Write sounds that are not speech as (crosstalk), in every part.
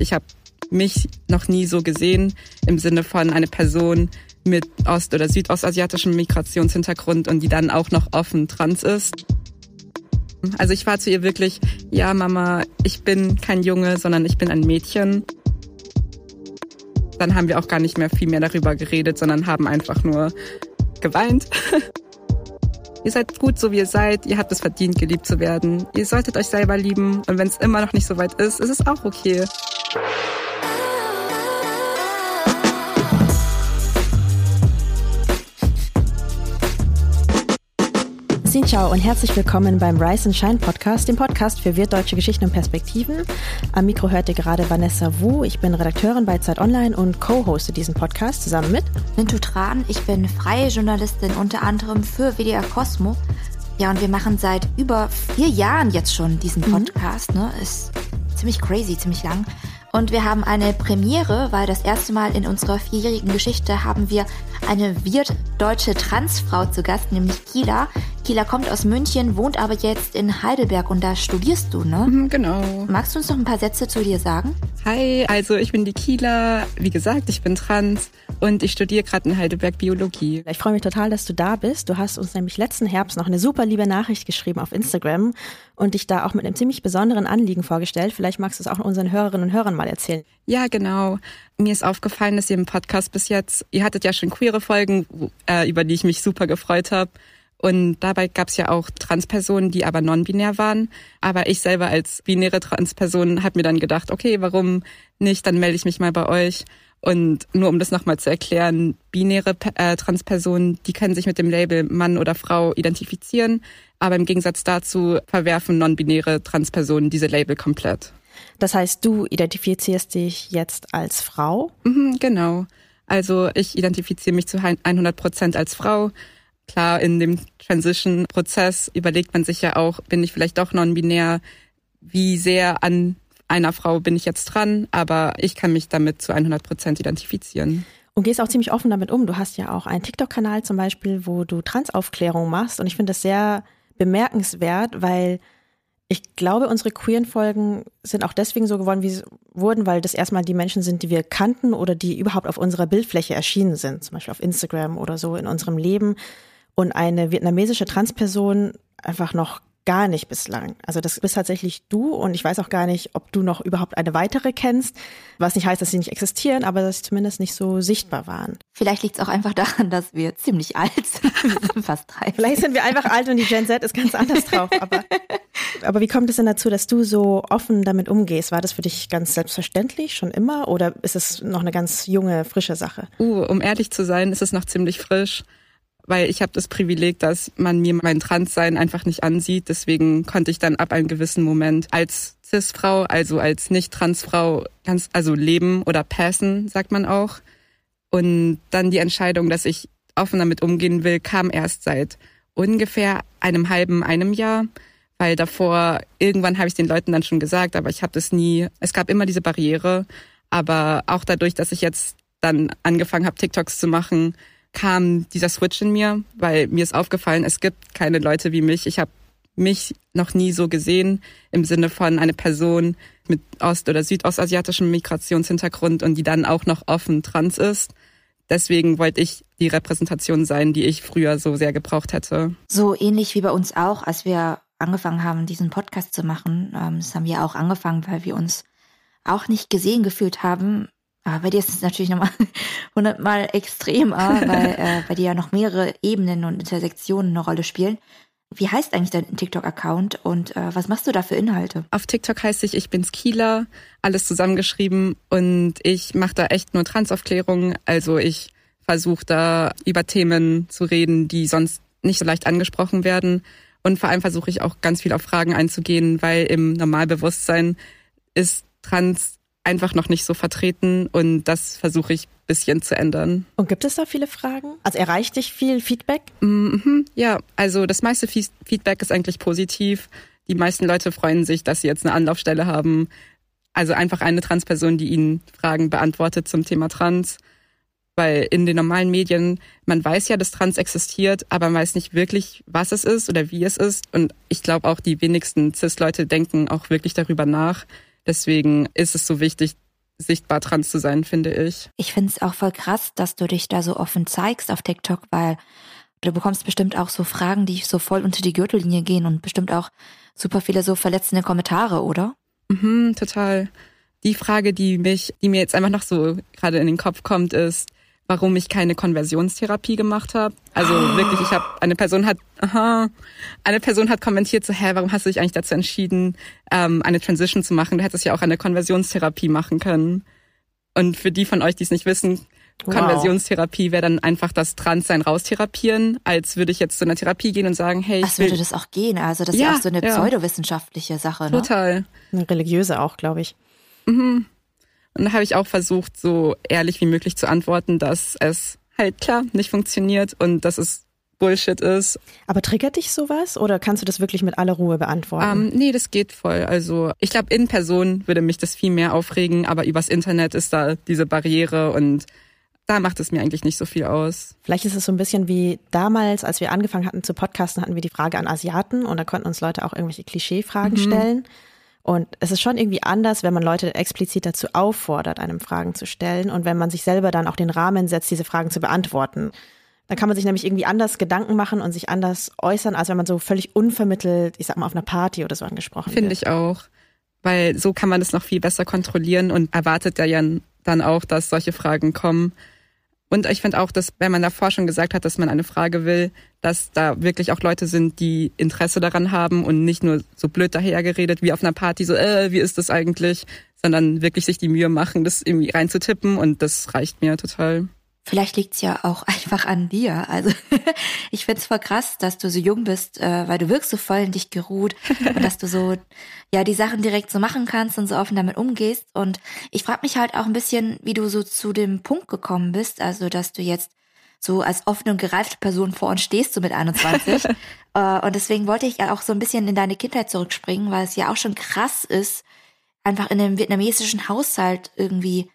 Ich habe mich noch nie so gesehen im Sinne von eine Person mit ost- oder südostasiatischem Migrationshintergrund und die dann auch noch offen trans ist. Also ich war zu ihr wirklich, ja Mama, ich bin kein Junge, sondern ich bin ein Mädchen. Dann haben wir auch gar nicht mehr viel mehr darüber geredet, sondern haben einfach nur geweint. (laughs) ihr seid gut, so wie ihr seid. Ihr habt es verdient, geliebt zu werden. Ihr solltet euch selber lieben. Und wenn es immer noch nicht so weit ist, ist es auch okay. Xin Ciao und herzlich willkommen beim Rise and Shine Podcast, dem Podcast für wirtdeutsche Geschichten und Perspektiven. Am Mikro hört ihr gerade Vanessa Wu. Ich bin Redakteurin bei Zeit Online und co-hoste diesen Podcast zusammen mit Lintu Tran. Ich bin freie Journalistin unter anderem für WDR Cosmo. Ja, und wir machen seit über vier Jahren jetzt schon diesen mhm. Podcast. Mhm. Ne? Ist ziemlich crazy, ziemlich lang. Und wir haben eine Premiere, weil das erste Mal in unserer vierjährigen Geschichte haben wir eine wirtdeutsche Transfrau zu Gast, nämlich Kila. Kila kommt aus München, wohnt aber jetzt in Heidelberg und da studierst du, ne? Mhm, genau. Magst du uns noch ein paar Sätze zu dir sagen? Hi, also ich bin die Kila. Wie gesagt, ich bin trans und ich studiere gerade in Heidelberg Biologie. Ich freue mich total, dass du da bist. Du hast uns nämlich letzten Herbst noch eine super liebe Nachricht geschrieben auf Instagram und dich da auch mit einem ziemlich besonderen Anliegen vorgestellt. Vielleicht magst du es auch unseren Hörerinnen und Hörern mal erzählen. Ja, genau. Mir ist aufgefallen, dass ihr im Podcast bis jetzt, ihr hattet ja schon queere Folgen, äh, über die ich mich super gefreut habe. Und dabei gab es ja auch Transpersonen, die aber non-binär waren. Aber ich selber als binäre Transperson habe mir dann gedacht, okay, warum nicht? Dann melde ich mich mal bei euch. Und nur um das nochmal zu erklären, binäre äh, Transpersonen, die können sich mit dem Label Mann oder Frau identifizieren, aber im Gegensatz dazu verwerfen non-binäre Transpersonen diese Label komplett. Das heißt, du identifizierst dich jetzt als Frau? Mhm, genau. Also ich identifiziere mich zu 100 Prozent als Frau. Klar, in dem Transition-Prozess überlegt man sich ja auch, bin ich vielleicht doch non-binär? Wie sehr an einer Frau bin ich jetzt dran, aber ich kann mich damit zu 100 Prozent identifizieren. Und gehst auch ziemlich offen damit um. Du hast ja auch einen TikTok-Kanal zum Beispiel, wo du Transaufklärung machst. Und ich finde das sehr bemerkenswert, weil ich glaube, unsere queeren Folgen sind auch deswegen so geworden, wie sie wurden, weil das erstmal die Menschen sind, die wir kannten oder die überhaupt auf unserer Bildfläche erschienen sind, zum Beispiel auf Instagram oder so in unserem Leben. Und eine vietnamesische Transperson einfach noch gar nicht bislang. Also das bist tatsächlich du und ich weiß auch gar nicht, ob du noch überhaupt eine weitere kennst, was nicht heißt, dass sie nicht existieren, aber dass sie zumindest nicht so sichtbar waren. Vielleicht liegt es auch einfach daran, dass wir ziemlich alt sind. Wir (laughs) sind fast drei. Vielleicht sind wir einfach alt und die Gen Z ist ganz anders drauf. Aber, aber wie kommt es denn dazu, dass du so offen damit umgehst? War das für dich ganz selbstverständlich schon immer oder ist es noch eine ganz junge, frische Sache? Uh, um ehrlich zu sein, ist es noch ziemlich frisch weil ich habe das Privileg, dass man mir mein Transsein einfach nicht ansieht. Deswegen konnte ich dann ab einem gewissen Moment als Cis-Frau, also als Nicht-Trans-Frau, ganz, also leben oder passen, sagt man auch. Und dann die Entscheidung, dass ich offen damit umgehen will, kam erst seit ungefähr einem halben, einem Jahr. Weil davor, irgendwann habe ich den Leuten dann schon gesagt, aber ich habe das nie, es gab immer diese Barriere. Aber auch dadurch, dass ich jetzt dann angefangen habe, TikToks zu machen, kam dieser Switch in mir, weil mir ist aufgefallen, es gibt keine Leute wie mich. Ich habe mich noch nie so gesehen im Sinne von eine Person mit ost- oder südostasiatischem Migrationshintergrund und die dann auch noch offen trans ist. Deswegen wollte ich die Repräsentation sein, die ich früher so sehr gebraucht hätte. So ähnlich wie bei uns auch, als wir angefangen haben, diesen Podcast zu machen. Ähm, das haben wir auch angefangen, weil wir uns auch nicht gesehen gefühlt haben aber bei dir ist es natürlich nochmal (laughs) hundertmal extremer, (laughs) weil äh, bei dir ja noch mehrere Ebenen und Intersektionen eine Rolle spielen. Wie heißt eigentlich dein TikTok-Account und äh, was machst du da für Inhalte? Auf TikTok heißt ich Ich bin's Kieler, alles zusammengeschrieben und ich mache da echt nur Transaufklärung. Also ich versuche da über Themen zu reden, die sonst nicht so leicht angesprochen werden. Und vor allem versuche ich auch ganz viel auf Fragen einzugehen, weil im Normalbewusstsein ist Trans einfach noch nicht so vertreten und das versuche ich bisschen zu ändern. Und gibt es da viele Fragen? Also erreicht dich viel Feedback? Mhm, ja, also das meiste Feedback ist eigentlich positiv. Die meisten Leute freuen sich, dass sie jetzt eine Anlaufstelle haben. Also einfach eine Transperson, die ihnen Fragen beantwortet zum Thema Trans. Weil in den normalen Medien, man weiß ja, dass Trans existiert, aber man weiß nicht wirklich, was es ist oder wie es ist. Und ich glaube auch, die wenigsten CIS-Leute denken auch wirklich darüber nach. Deswegen ist es so wichtig, sichtbar trans zu sein, finde ich. Ich finde es auch voll krass, dass du dich da so offen zeigst auf TikTok, weil du bekommst bestimmt auch so Fragen, die so voll unter die Gürtellinie gehen und bestimmt auch super viele so verletzende Kommentare, oder? Mhm, total. Die Frage, die mich, die mir jetzt einfach noch so gerade in den Kopf kommt, ist, warum ich keine Konversionstherapie gemacht habe. Also oh. wirklich, ich habe eine Person hat, aha, eine Person hat kommentiert so, hä, warum hast du dich eigentlich dazu entschieden, ähm, eine Transition zu machen? Du hättest ja auch eine Konversionstherapie machen können. Und für die von euch, die es nicht wissen, wow. Konversionstherapie wäre dann einfach das Transsein raustherapieren, als würde ich jetzt zu einer Therapie gehen und sagen, hey, ich würde das auch gehen. Also das ist ja auch so eine ja. pseudowissenschaftliche Sache. Ne? Total. Eine religiöse auch, glaube ich. Mhm. Und da habe ich auch versucht, so ehrlich wie möglich zu antworten, dass es halt klar nicht funktioniert und dass es Bullshit ist. Aber triggert dich sowas oder kannst du das wirklich mit aller Ruhe beantworten? Um, ähm, nee, das geht voll. Also ich glaube, in Person würde mich das viel mehr aufregen, aber übers Internet ist da diese Barriere und da macht es mir eigentlich nicht so viel aus. Vielleicht ist es so ein bisschen wie damals, als wir angefangen hatten zu podcasten, hatten wir die Frage an Asiaten und da konnten uns Leute auch irgendwelche Klischeefragen mhm. stellen. Und es ist schon irgendwie anders, wenn man Leute explizit dazu auffordert, einem Fragen zu stellen und wenn man sich selber dann auch den Rahmen setzt, diese Fragen zu beantworten. Dann kann man sich nämlich irgendwie anders Gedanken machen und sich anders äußern, als wenn man so völlig unvermittelt, ich sag mal, auf einer Party oder so angesprochen Finde ich auch. Weil so kann man es noch viel besser kontrollieren und erwartet ja dann auch, dass solche Fragen kommen. Und ich finde auch, dass wenn man davor schon gesagt hat, dass man eine Frage will, dass da wirklich auch Leute sind, die Interesse daran haben und nicht nur so blöd dahergeredet wie auf einer Party, so, äh, wie ist das eigentlich, sondern wirklich sich die Mühe machen, das irgendwie reinzutippen und das reicht mir total. Vielleicht liegt's ja auch (laughs) einfach an dir. Also (laughs) ich find's voll krass, dass du so jung bist, äh, weil du wirkst so voll in dich geruht (laughs) und dass du so ja die Sachen direkt so machen kannst und so offen damit umgehst. Und ich frage mich halt auch ein bisschen, wie du so zu dem Punkt gekommen bist, also dass du jetzt so als offene und gereifte Person vor uns stehst, so mit 21. äh, und deswegen wollte ich ja auch so ein bisschen in deine Kindheit zurückspringen, weil es ja auch schon krass ist, einfach in einem vietnamesischen Haushalt irgendwie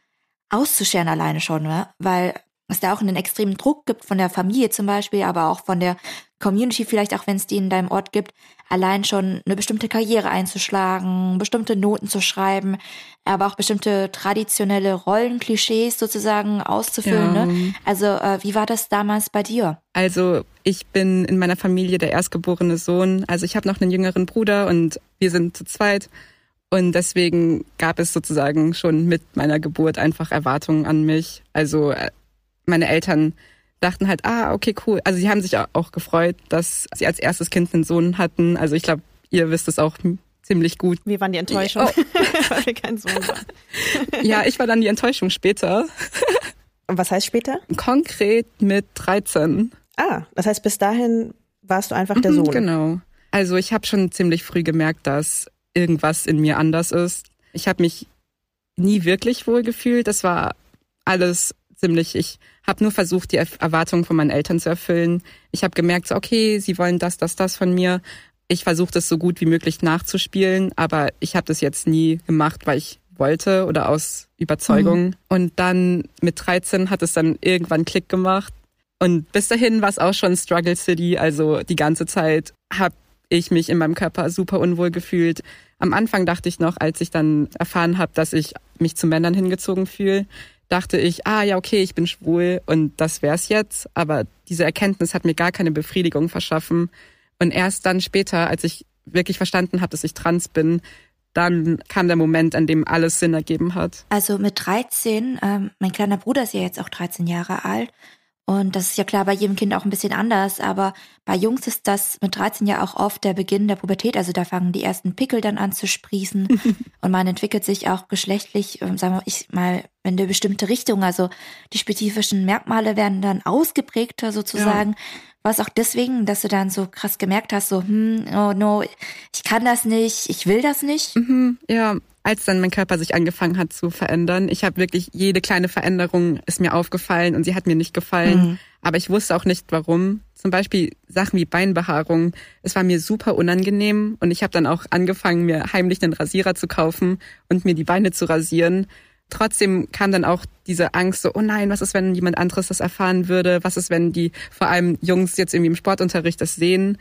auszuscheren alleine schon, ne? Weil es da auch einen extremen Druck gibt von der Familie zum Beispiel, aber auch von der Community vielleicht, auch wenn es die in deinem Ort gibt, allein schon eine bestimmte Karriere einzuschlagen, bestimmte Noten zu schreiben, aber auch bestimmte traditionelle Rollenklischees sozusagen auszufüllen. Ja. Ne? Also äh, wie war das damals bei dir? Also ich bin in meiner Familie der erstgeborene Sohn. Also ich habe noch einen jüngeren Bruder und wir sind zu zweit. Und deswegen gab es sozusagen schon mit meiner Geburt einfach Erwartungen an mich. Also äh, meine Eltern dachten halt, ah, okay, cool. Also sie haben sich auch gefreut, dass sie als erstes Kind einen Sohn hatten. Also ich glaube, ihr wisst es auch ziemlich gut. Wie waren die Enttäuschung, oh. (laughs) weil wir kein Sohn waren? (laughs) ja, ich war dann die Enttäuschung später. Und was heißt später? Konkret mit 13. Ah, das heißt, bis dahin warst du einfach der mhm, Sohn. Genau. Also ich habe schon ziemlich früh gemerkt, dass irgendwas in mir anders ist. Ich habe mich nie wirklich wohl gefühlt. Das war alles ziemlich, ich habe nur versucht, die Erwartungen von meinen Eltern zu erfüllen. Ich habe gemerkt, so, okay, sie wollen das, das, das von mir. Ich versuche das so gut wie möglich nachzuspielen, aber ich habe das jetzt nie gemacht, weil ich wollte oder aus Überzeugung. Mhm. Und dann mit 13 hat es dann irgendwann Klick gemacht. Und bis dahin war es auch schon Struggle City. Also die ganze Zeit habe ich mich in meinem Körper super unwohl gefühlt. Am Anfang dachte ich noch, als ich dann erfahren habe, dass ich mich zu Männern hingezogen fühle, dachte ich, ah ja, okay, ich bin schwul und das wär's jetzt. Aber diese Erkenntnis hat mir gar keine Befriedigung verschaffen. Und erst dann später, als ich wirklich verstanden habe, dass ich trans bin, dann kam der Moment, an dem alles Sinn ergeben hat. Also mit 13, ähm, mein kleiner Bruder ist ja jetzt auch 13 Jahre alt und das ist ja klar bei jedem Kind auch ein bisschen anders, aber bei Jungs ist das mit 13 ja auch oft der Beginn der Pubertät. Also da fangen die ersten Pickel dann an zu sprießen (laughs) und man entwickelt sich auch geschlechtlich, ähm, sagen wir ich mal, in eine bestimmte Richtung. Also die spezifischen Merkmale werden dann ausgeprägter sozusagen. Ja. Was auch deswegen, dass du dann so krass gemerkt hast, so, hm, oh no, ich kann das nicht, ich will das nicht. Mhm, ja, als dann mein Körper sich angefangen hat zu verändern. Ich habe wirklich jede kleine Veränderung ist mir aufgefallen und sie hat mir nicht gefallen. Mhm. Aber ich wusste auch nicht warum. Zum Beispiel Sachen wie Beinbehaarung. Es war mir super unangenehm und ich habe dann auch angefangen, mir heimlich einen Rasierer zu kaufen und mir die Beine zu rasieren. Trotzdem kam dann auch diese Angst so, oh nein, was ist, wenn jemand anderes das erfahren würde? Was ist, wenn die vor allem Jungs jetzt irgendwie im Sportunterricht das sehen?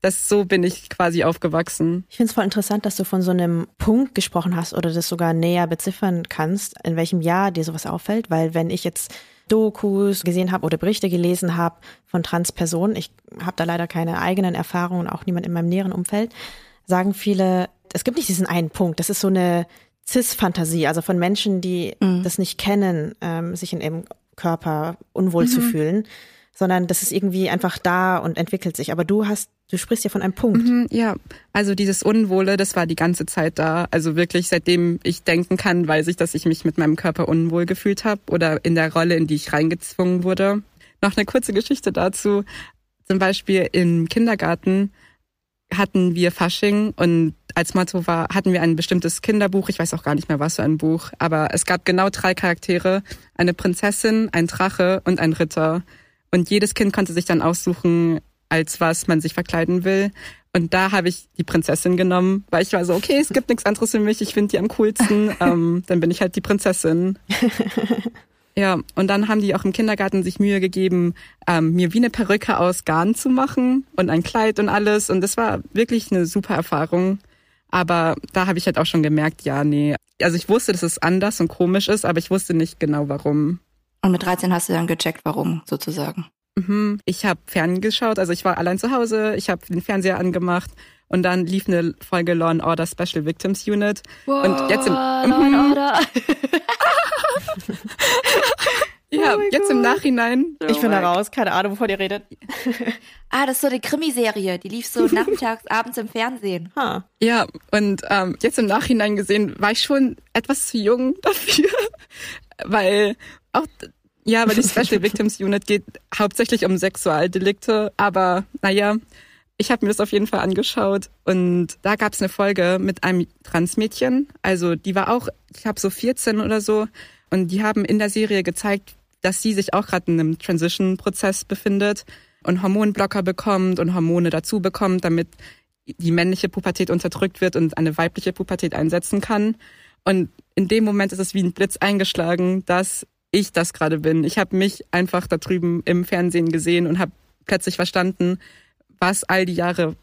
Das so bin ich quasi aufgewachsen. Ich finde es voll interessant, dass du von so einem Punkt gesprochen hast oder das sogar näher beziffern kannst, in welchem Jahr dir sowas auffällt, weil wenn ich jetzt Dokus gesehen habe oder Berichte gelesen habe von Transpersonen, ich habe da leider keine eigenen Erfahrungen, auch niemand in meinem näheren Umfeld, sagen viele, es gibt nicht diesen einen Punkt, das ist so eine Cis-Fantasie, also von Menschen, die mhm. das nicht kennen, ähm, sich in ihrem Körper unwohl mhm. zu fühlen, sondern das ist irgendwie einfach da und entwickelt sich. Aber du hast, du sprichst ja von einem Punkt. Mhm, ja, also dieses Unwohle, das war die ganze Zeit da. Also wirklich, seitdem ich denken kann, weiß ich, dass ich mich mit meinem Körper unwohl gefühlt habe oder in der Rolle, in die ich reingezwungen wurde. Noch eine kurze Geschichte dazu. Zum Beispiel im Kindergarten hatten wir Fasching und als Motto war, hatten wir ein bestimmtes Kinderbuch, ich weiß auch gar nicht mehr was für ein Buch, aber es gab genau drei Charaktere, eine Prinzessin, ein Drache und ein Ritter. Und jedes Kind konnte sich dann aussuchen, als was man sich verkleiden will. Und da habe ich die Prinzessin genommen, weil ich war so, okay, es gibt nichts anderes für mich, ich finde die am coolsten, (laughs) ähm, dann bin ich halt die Prinzessin. (laughs) Ja, und dann haben die auch im Kindergarten sich Mühe gegeben, ähm, mir wie eine Perücke aus Garn zu machen und ein Kleid und alles. Und das war wirklich eine super Erfahrung. Aber da habe ich halt auch schon gemerkt, ja, nee. Also ich wusste, dass es anders und komisch ist, aber ich wusste nicht genau warum. Und mit 13 hast du dann gecheckt, warum sozusagen? Mhm. Ich habe ferngeschaut, also ich war allein zu Hause, ich habe den Fernseher angemacht und dann lief eine Folge Law and Order Special Victims Unit. Wow, und jetzt im Law and mhm. Order. (laughs) ja, oh jetzt God. im Nachhinein. Ich bin da raus, keine Ahnung, wovon ihr redet. (laughs) ah, das ist so eine Krimiserie, die lief so nachmittags, (laughs) abends im Fernsehen. Huh. Ja, und ähm, jetzt im Nachhinein gesehen, war ich schon etwas zu jung dafür, weil auch ja, weil die Special Victims Unit geht hauptsächlich um Sexualdelikte, aber naja, ich habe mir das auf jeden Fall angeschaut und da gab es eine Folge mit einem Transmädchen. Also die war auch, ich habe so 14 oder so. Und die haben in der Serie gezeigt, dass sie sich auch gerade in einem Transition-Prozess befindet und Hormonblocker bekommt und Hormone dazu bekommt, damit die männliche Pubertät unterdrückt wird und eine weibliche Pubertät einsetzen kann. Und in dem Moment ist es wie ein Blitz eingeschlagen, dass ich das gerade bin. Ich habe mich einfach da drüben im Fernsehen gesehen und habe plötzlich verstanden, was all die Jahre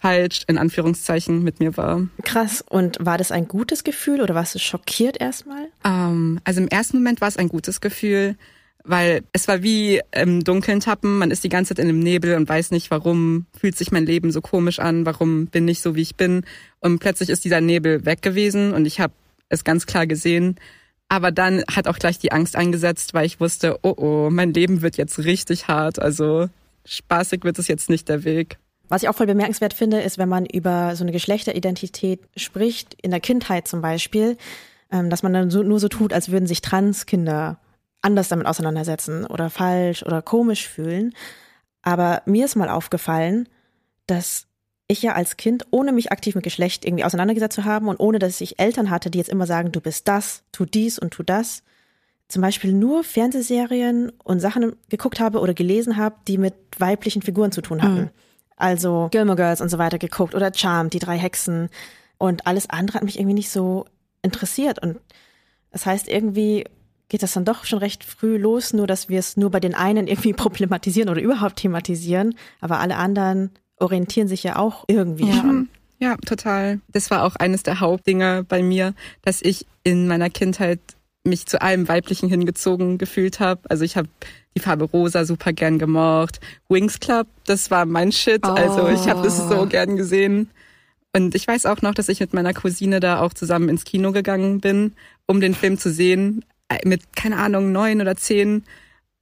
falsch in Anführungszeichen mit mir war. Krass. Und war das ein gutes Gefühl oder warst du schockiert erstmal? Ähm, also im ersten Moment war es ein gutes Gefühl, weil es war wie im Dunkeln tappen. Man ist die ganze Zeit in dem Nebel und weiß nicht, warum fühlt sich mein Leben so komisch an, warum bin ich so, wie ich bin. Und plötzlich ist dieser Nebel weg gewesen und ich habe es ganz klar gesehen. Aber dann hat auch gleich die Angst eingesetzt, weil ich wusste, oh oh, mein Leben wird jetzt richtig hart. Also spaßig wird es jetzt nicht der Weg. Was ich auch voll bemerkenswert finde, ist, wenn man über so eine Geschlechteridentität spricht, in der Kindheit zum Beispiel, ähm, dass man dann so, nur so tut, als würden sich Transkinder anders damit auseinandersetzen oder falsch oder komisch fühlen. Aber mir ist mal aufgefallen, dass ich ja als Kind, ohne mich aktiv mit Geschlecht irgendwie auseinandergesetzt zu haben und ohne dass ich Eltern hatte, die jetzt immer sagen, du bist das, tu dies und tu das, zum Beispiel nur Fernsehserien und Sachen geguckt habe oder gelesen habe, die mit weiblichen Figuren zu tun hatten. Mhm. Also Gilmore Girls und so weiter geguckt oder Charmed, die drei Hexen. Und alles andere hat mich irgendwie nicht so interessiert. Und das heißt, irgendwie geht das dann doch schon recht früh los, nur dass wir es nur bei den einen irgendwie (laughs) problematisieren oder überhaupt thematisieren. Aber alle anderen orientieren sich ja auch irgendwie ja. schon. Ja, total. Das war auch eines der Hauptdinge bei mir, dass ich in meiner Kindheit mich zu allem Weiblichen hingezogen gefühlt habe. Also ich habe die Farbe rosa super gern gemocht. Wings Club, das war mein Shit. Oh. Also ich habe das so oh. gern gesehen. Und ich weiß auch noch, dass ich mit meiner Cousine da auch zusammen ins Kino gegangen bin, um den Film zu sehen. Äh, mit, keine Ahnung, neun oder zehn.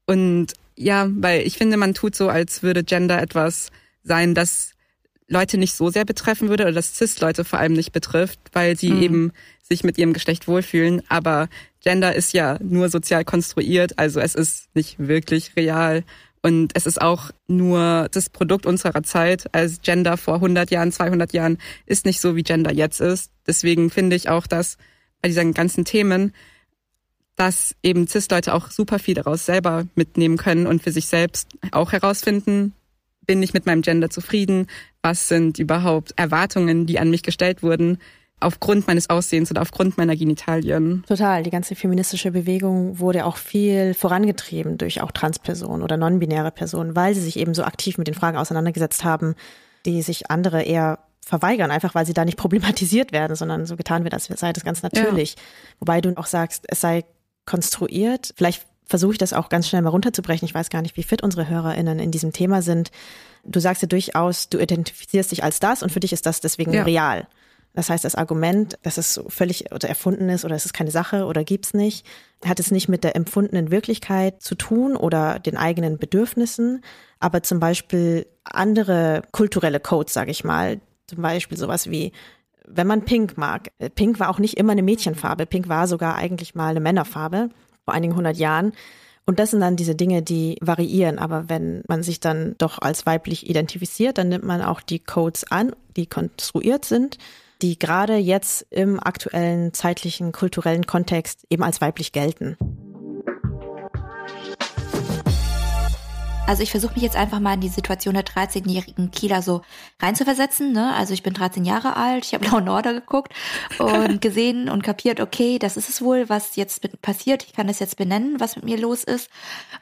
Und ja, weil ich finde, man tut so, als würde Gender etwas sein, das Leute nicht so sehr betreffen würde oder das Cis-Leute vor allem nicht betrifft, weil sie mhm. eben sich mit ihrem Geschlecht wohlfühlen. Aber Gender ist ja nur sozial konstruiert, also es ist nicht wirklich real. Und es ist auch nur das Produkt unserer Zeit. Als Gender vor 100 Jahren, 200 Jahren ist nicht so, wie Gender jetzt ist. Deswegen finde ich auch, dass bei diesen ganzen Themen, dass eben Cis-Leute auch super viel daraus selber mitnehmen können und für sich selbst auch herausfinden, bin ich mit meinem Gender zufrieden? Was sind überhaupt Erwartungen, die an mich gestellt wurden? aufgrund meines Aussehens oder aufgrund meiner Genitalien. Total. Die ganze feministische Bewegung wurde auch viel vorangetrieben durch auch Transpersonen oder non-binäre Personen, weil sie sich eben so aktiv mit den Fragen auseinandergesetzt haben. die sich andere eher verweigern, einfach weil sie da nicht (laughs) problematisiert werden, sondern so getan wird, als sei das ganz natürlich. Ja. Wobei du auch sagst, es sei konstruiert. Vielleicht versuche ich das auch ganz schnell mal runterzubrechen. Ich weiß gar nicht, wie fit unsere HörerInnen in diesem Thema sind. Du sagst ja durchaus, du identifizierst dich als das und für dich ist das deswegen ja. real. Das heißt, das Argument, dass es völlig oder erfunden ist oder es ist keine Sache oder gibt's nicht, hat es nicht mit der empfundenen Wirklichkeit zu tun oder den eigenen Bedürfnissen, aber zum Beispiel andere kulturelle Codes, sage ich mal, zum Beispiel sowas wie wenn man Pink mag. Pink war auch nicht immer eine Mädchenfarbe. Pink war sogar eigentlich mal eine Männerfarbe vor einigen hundert Jahren. Und das sind dann diese Dinge, die variieren. Aber wenn man sich dann doch als weiblich identifiziert, dann nimmt man auch die Codes an, die konstruiert sind die gerade jetzt im aktuellen zeitlichen, kulturellen Kontext eben als weiblich gelten. Also ich versuche mich jetzt einfach mal in die Situation der 13-jährigen Kieler so reinzuversetzen. Ne? Also ich bin 13 Jahre alt, ich habe (laughs) Law Order geguckt und (laughs) gesehen und kapiert, okay, das ist es wohl, was jetzt passiert. Ich kann es jetzt benennen, was mit mir los ist.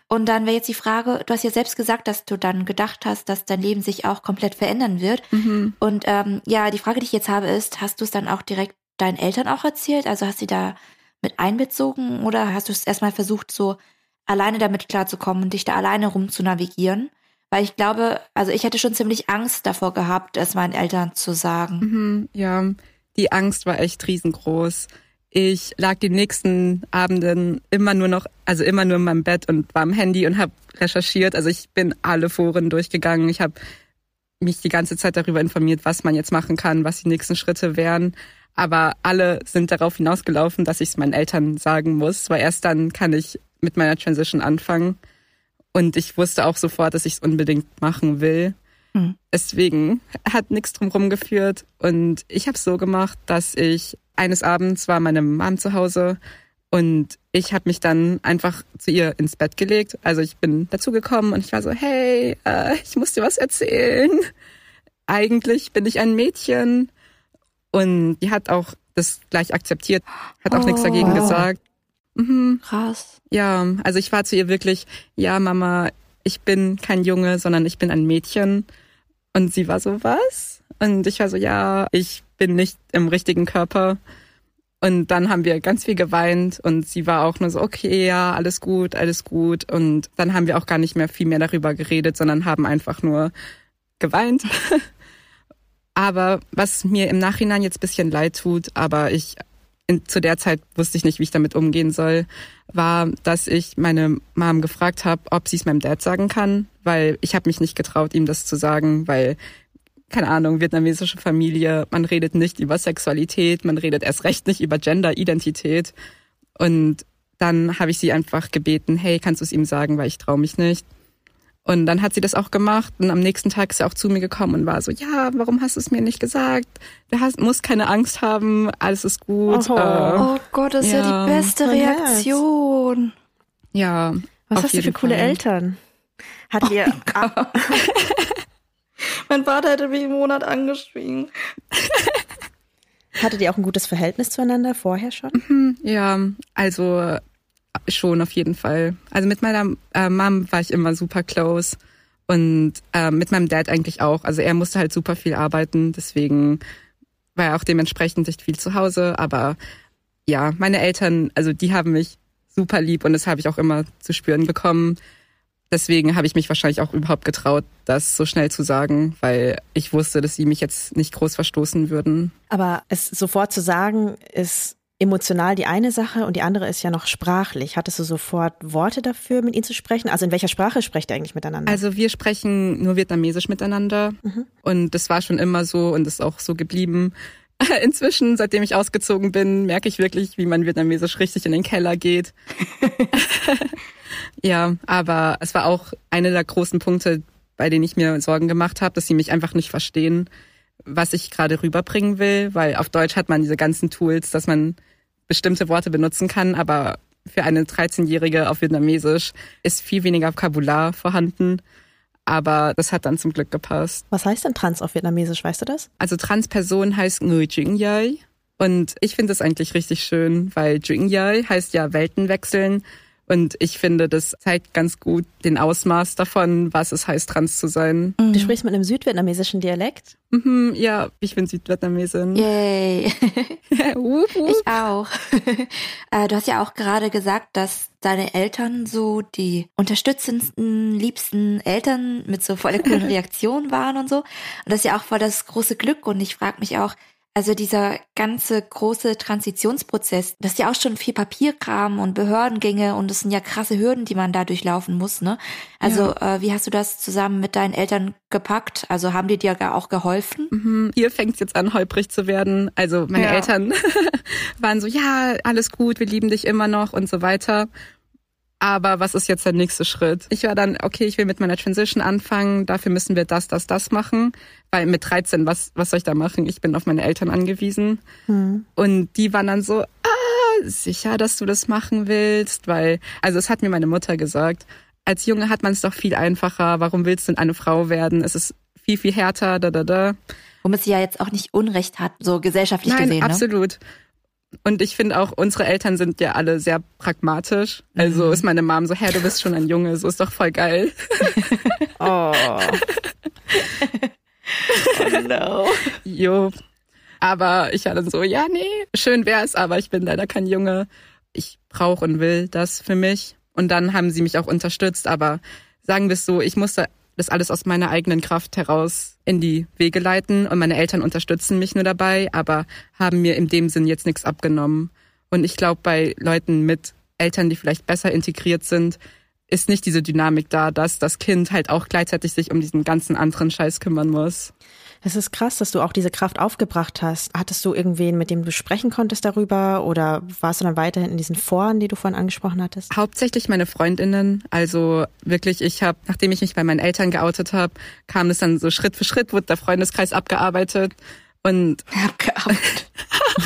Und dann wäre jetzt die Frage, du hast ja selbst gesagt, dass du dann gedacht hast, dass dein Leben sich auch komplett verändern wird. Mhm. Und ähm, ja, die Frage, die ich jetzt habe, ist, hast du es dann auch direkt deinen Eltern auch erzählt? Also hast du da mit einbezogen oder hast du es erstmal versucht, so alleine damit klarzukommen und dich da alleine rum zu navigieren. Weil ich glaube, also ich hätte schon ziemlich Angst davor gehabt, es meinen Eltern zu sagen. Mhm, ja, die Angst war echt riesengroß. Ich lag die nächsten Abenden immer nur noch, also immer nur in meinem Bett und war am Handy und habe recherchiert. Also ich bin alle Foren durchgegangen. Ich habe mich die ganze Zeit darüber informiert, was man jetzt machen kann, was die nächsten Schritte wären. Aber alle sind darauf hinausgelaufen, dass ich es meinen Eltern sagen muss, weil erst dann kann ich mit meiner Transition anfangen. Und ich wusste auch sofort, dass ich es unbedingt machen will. Mhm. Deswegen hat nichts drum geführt. Und ich habe es so gemacht, dass ich eines Abends war meine Mom zu Hause und ich habe mich dann einfach zu ihr ins Bett gelegt. Also ich bin dazugekommen und ich war so, hey, äh, ich muss dir was erzählen. Eigentlich bin ich ein Mädchen. Und die hat auch das gleich akzeptiert, hat auch oh. nichts dagegen gesagt. Mhm. Krass. Ja, also ich war zu ihr wirklich, ja, Mama, ich bin kein Junge, sondern ich bin ein Mädchen. Und sie war so, was? Und ich war so, ja, ich bin nicht im richtigen Körper. Und dann haben wir ganz viel geweint und sie war auch nur so, okay, ja, alles gut, alles gut. Und dann haben wir auch gar nicht mehr viel mehr darüber geredet, sondern haben einfach nur geweint. (laughs) aber was mir im Nachhinein jetzt bisschen leid tut, aber ich in, zu der Zeit wusste ich nicht, wie ich damit umgehen soll, war, dass ich meine Mom gefragt habe, ob sie es meinem Dad sagen kann, weil ich habe mich nicht getraut, ihm das zu sagen, weil keine Ahnung, vietnamesische Familie, man redet nicht über Sexualität, man redet erst recht nicht über Gender-Identität. Und dann habe ich sie einfach gebeten, hey, kannst du es ihm sagen, weil ich traue mich nicht. Und dann hat sie das auch gemacht und am nächsten Tag ist sie auch zu mir gekommen und war so, ja, warum hast du es mir nicht gesagt? Du hast, musst keine Angst haben, alles ist gut. Oh, äh, oh Gott, das ja. ist ja die beste Reaktion. Ja. Was hast du für coole Eltern? Hat oh ihr. mein Vater hätte mich im Monat angeschwiegen. Hattet ihr auch ein gutes Verhältnis zueinander vorher schon? Mhm, ja, also schon auf jeden Fall. Also mit meiner äh, Mom war ich immer super close und äh, mit meinem Dad eigentlich auch. Also er musste halt super viel arbeiten, deswegen war er auch dementsprechend nicht viel zu Hause. Aber ja, meine Eltern, also die haben mich super lieb und das habe ich auch immer zu spüren bekommen. Deswegen habe ich mich wahrscheinlich auch überhaupt getraut, das so schnell zu sagen, weil ich wusste, dass sie mich jetzt nicht groß verstoßen würden. Aber es sofort zu sagen, ist emotional die eine Sache und die andere ist ja noch sprachlich. Hattest du sofort Worte dafür, mit ihnen zu sprechen? Also in welcher Sprache sprecht ihr eigentlich miteinander? Also wir sprechen nur Vietnamesisch miteinander mhm. und das war schon immer so und ist auch so geblieben. (laughs) Inzwischen, seitdem ich ausgezogen bin, merke ich wirklich, wie man Vietnamesisch richtig in den Keller geht. (laughs) ja, aber es war auch eine der großen Punkte, bei denen ich mir Sorgen gemacht habe, dass sie mich einfach nicht verstehen was ich gerade rüberbringen will, weil auf Deutsch hat man diese ganzen Tools, dass man bestimmte Worte benutzen kann, aber für eine 13-Jährige auf Vietnamesisch ist viel weniger Vokabular vorhanden. Aber das hat dann zum Glück gepasst. Was heißt denn trans auf Vietnamesisch, weißt du das? Also Transperson heißt Nguyen Jing Yai. Und ich finde es eigentlich richtig schön, weil Jing Yai heißt ja Welten wechseln. Und ich finde, das zeigt ganz gut den Ausmaß davon, was es heißt, trans zu sein. Mhm. Du sprichst mit einem südvietnamesischen Dialekt? Mhm, ja, ich bin Südvietnamesin. Yay. (laughs) ich auch. (laughs) Äh, du hast ja auch gerade gesagt, dass deine Eltern so die unterstützendsten, liebsten Eltern mit so voll der coolen (laughs) Reaktion waren und so. Und das ist ja auch voll das große Glück. Und ich frage mich auch, also dieser ganze große Transitionsprozess, das ist ja auch schon viel Papierkram und Behördengänge und das sind ja krasse Hürden, die man da durchlaufen muss, ne? Also ja. äh, wie hast du das zusammen mit deinen Eltern gepackt? Also haben die dir auch geholfen? Mhm. Hier fängt es jetzt an, holprig zu werden. Also meine ja. Eltern (laughs) waren so, ja, alles gut, wir lieben dich immer noch und so weiter. Aber was ist jetzt der nächste Schritt? Ich war dann, okay, ich will mit meiner Transition anfangen, dafür müssen wir das, das, das machen. Weil mit 13, was, was soll ich da machen? Ich bin auf meine Eltern angewiesen. Hm. Und die waren dann so, ah, sicher, dass du das machen willst? Weil, also es hat mir meine Mutter gesagt, als Junge hat man es doch viel einfacher. Warum willst du denn eine Frau werden? Es ist viel, viel härter, da, da, da. Womit sie ja jetzt auch nicht Unrecht hat, so gesellschaftlich Nein, gesehen. Ne? Und ich finde auch, unsere Eltern sind ja alle sehr pragmatisch. Also mhm. ist meine Mom so, Herr, du bist schon ein Junge, so ist doch voll geil. (laughs) oh. (laughs) oh no. Jo. Aber ich war dann so, ja, nee, schön wär's, aber ich bin leider kein Junge. Ich brauche und will das für mich. Und dann haben sie mich auch unterstützt, aber sagen wir es so, ich musste das alles aus meiner eigenen Kraft heraus in die Wege leiten und meine Eltern unterstützen mich nur dabei, aber haben mir in dem Sinn jetzt nichts abgenommen. Und ich glaube, bei Leuten mit Eltern, die vielleicht besser integriert sind, ist nicht diese Dynamik da, dass das Kind halt auch gleichzeitig sich um diesen ganzen anderen Scheiß kümmern muss. Es ist krass, dass du auch diese Kraft aufgebracht hast. Hattest du irgendwen, mit dem du sprechen konntest darüber oder warst du dann weiterhin in diesen Foren, die du vorhin angesprochen hattest? Hauptsächlich meine Freundinnen. Also wirklich, ich habe, nachdem ich mich bei meinen Eltern geoutet habe, kam es dann so Schritt für Schritt, wurde der Freundeskreis abgearbeitet und abgearbeitet.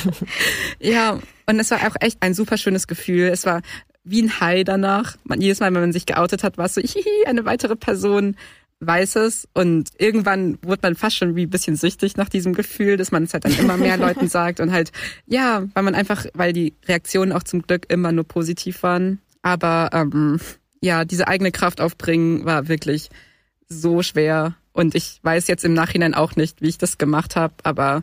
(laughs) ja, und es war auch echt ein super schönes Gefühl. Es war wie ein High danach. Man, jedes Mal, wenn man sich geoutet hat, war es so, (laughs) hihi, eine weitere Person weiß es und irgendwann wurde man fast schon wie ein bisschen süchtig nach diesem Gefühl, dass man es halt dann immer mehr (laughs) Leuten sagt und halt, ja, weil man einfach, weil die Reaktionen auch zum Glück immer nur positiv waren. Aber ähm, ja, diese eigene Kraft aufbringen war wirklich so schwer. Und ich weiß jetzt im Nachhinein auch nicht, wie ich das gemacht habe, aber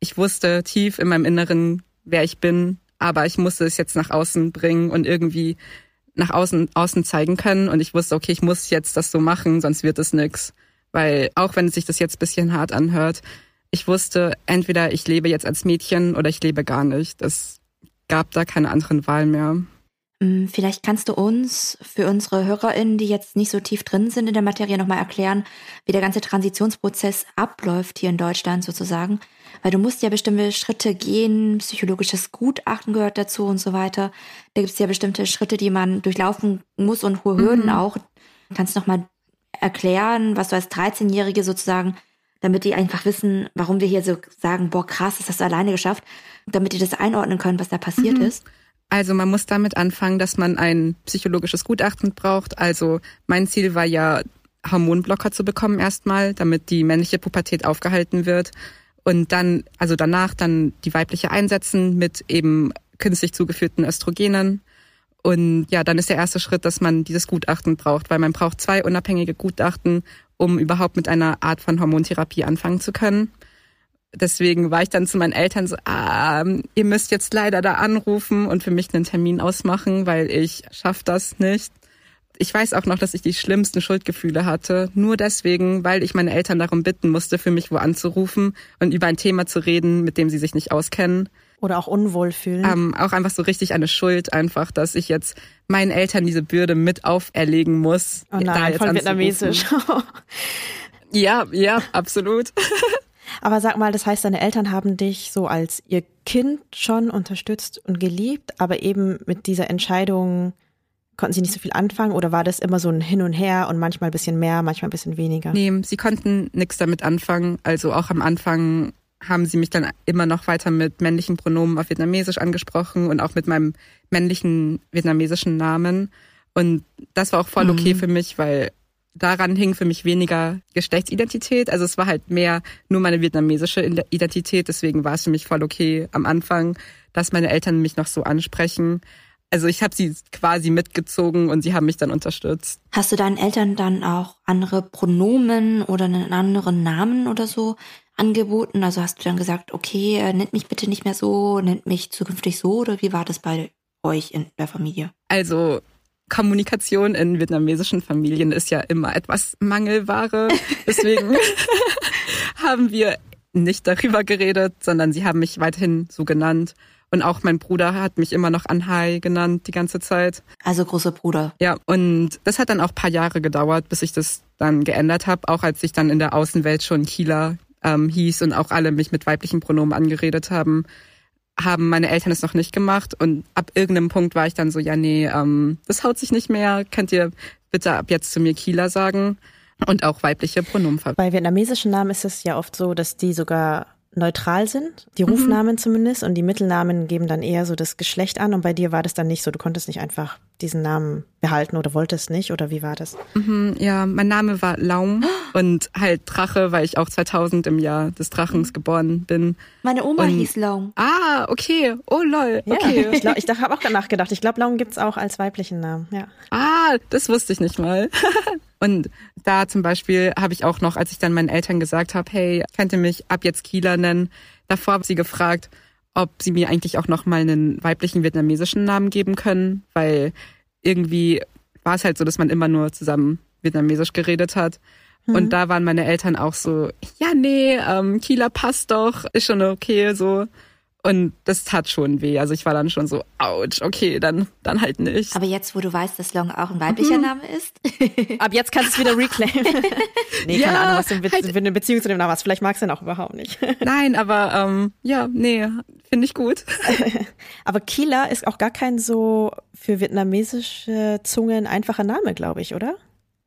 ich wusste tief in meinem Inneren, wer ich bin, aber ich musste es jetzt nach außen bringen und irgendwie nach außen, außen zeigen können. Und ich wusste, okay, ich muss jetzt das so machen, sonst wird es nix. Weil auch wenn sich das jetzt bisschen hart anhört, ich wusste, entweder ich lebe jetzt als Mädchen oder ich lebe gar nicht. Es gab da keine anderen Wahl mehr. Mm, vielleicht kannst du uns für unsere HörerInnen, die jetzt nicht so tief drin sind in der Materie, nochmal erklären, wie der ganze Transitionsprozess abläuft hier in Deutschland sozusagen. Weil du musst ja bestimmte Schritte gehen, psychologisches Gutachten gehört dazu und so weiter. Da gibt es ja bestimmte Schritte, die man durchlaufen muss und hohe Hürden mhm. auch. Kannst du nochmal erklären, was du als 13-Jährige sozusagen, damit die einfach wissen, warum wir hier so sagen, boah, krass, das hast du alleine geschafft, damit die das einordnen können, was da passiert mhm. ist? Also man muss damit anfangen, dass man ein psychologisches Gutachten braucht. Also mein Ziel war ja, Hormonblocker zu bekommen erstmal, damit die männliche Pubertät aufgehalten wird und dann, also danach dann die weibliche einsetzen mit eben künstlich zugeführten Östrogenen. Und ja, dann ist der erste Schritt, dass man dieses Gutachten braucht, weil man braucht zwei unabhängige Gutachten, um überhaupt mit einer Art von Hormontherapie anfangen zu können. Deswegen war ich dann zu meinen Eltern so, ah, ihr müsst jetzt leider da anrufen und für mich einen Termin ausmachen, weil ich schaff das nicht ich weiß auch noch, dass ich die schlimmsten Schuldgefühle hatte. Nur deswegen, weil ich meine Eltern darum bitten musste, für mich wo anzurufen und über ein Thema zu reden, mit dem sie sich nicht auskennen. Oder auch unwohl fühlen. Ähm, auch einfach so richtig eine Schuld einfach, dass ich jetzt meinen Eltern diese Bürde mit auferlegen muss. Oh nein, voll vietnamesisch. (laughs) ja, ja, absolut. (laughs) Aber sag mal, das heißt, deine Eltern haben dich so als ihr Kind schon unterstützt und geliebt, aber eben mit dieser Entscheidung, konnten sie nicht so viel anfangen oder war das immer so ein Hin und Her und manchmal ein bisschen mehr, manchmal ein bisschen weniger? Nee, sie konnten nichts damit anfangen. Also auch am Anfang haben sie mich dann immer noch weiter mit männlichen Pronomen auf Vietnamesisch angesprochen und auch mit meinem männlichen vietnamesischen Namen. Und das war auch voll okay mhm. für mich, weil daran hing für mich weniger Geschlechtsidentität. Also es war halt mehr nur meine vietnamesische Identität. Deswegen war es für mich voll okay am Anfang, dass meine Eltern mich noch so ansprechen. Also ich habe sie quasi mitgezogen und sie haben mich dann unterstützt. Hast du deinen Eltern dann auch andere Pronomen oder einen anderen Namen oder so angeboten? Also hast du dann gesagt, okay, äh, nennt mich bitte nicht mehr so, nennt mich zukünftig so oder wie war das bei euch in der Familie? Also Kommunikation in vietnamesischen Familien ist ja immer etwas Mangelware. (laughs) Deswegen (laughs) haben wir nicht darüber geredet, sondern sie haben mich weiterhin so genannt. Und auch mein Bruder hat mich immer noch Anhai genannt die ganze Zeit. Also großer Bruder. Ja, und das hat dann auch paar Jahre gedauert, bis ich das dann geändert habe, auch als ich dann in der Außenwelt schon Kila ähm, hieß und auch alle mich mit weiblichen Pronomen angeredet haben, haben meine Eltern es noch nicht gemacht. Und ab irgendeinem Punkt war ich dann so, ja, nee, ähm, das haut sich nicht mehr. Könnt ihr bitte ab jetzt zu mir Kila sagen? Und auch weibliche Pronomen verwenden. Bei vietnamesischen Namen ist es ja oft so, dass die sogar neutral sind, die Rufnamen mhm. zumindest, und die Mittelnamen geben dann eher so das Geschlecht an. Und bei dir war das dann nicht so. Du konntest nicht einfach diesen Namen behalten oder wolltest nicht, oder wie war das? Mhm, ja, mein Name war Laum (gasps) und halt Drache, weil ich auch 2000 im Jahr des Drachens geboren bin. Meine Oma und, hieß Laum. Ah, okay. Oh lol. Okay. Ja, (laughs) ich, glaub, ich (laughs) habe auch nachgedacht. Ich glaube, Laum gibt's auch als weiblichen Namen. Ja. Ah, das wusste ich nicht mal. (laughs) Und da zum Beispiel habe ich auch noch, als ich dann meinen Eltern gesagt habe, hey, könnt ihr mich ab jetzt Kieler nennen, davor habe sie gefragt, ob sie mir eigentlich auch noch mal einen weiblichen vietnamesischen Namen geben können, weil irgendwie war es halt so, dass man immer nur zusammen vietnamesisch geredet hat. Mhm. Und da waren meine Eltern auch so, ja, nee, ähm, Kieler passt doch, ist schon okay, so. Und das tat schon weh. Also ich war dann schon so, ouch, okay, dann, dann halt nicht. Aber jetzt, wo du weißt, dass Long auch ein weiblicher mhm. Name ist. Ab jetzt kannst du es wieder reclaimen. (laughs) nee, ja, keine Ahnung, was du Be halt. eine Beziehung zu dem Namen hast. Vielleicht magst du ihn auch überhaupt nicht. Nein, aber ähm, ja, nee, finde ich gut. (laughs) aber Kila ist auch gar kein so für vietnamesische Zungen einfacher Name, glaube ich, oder?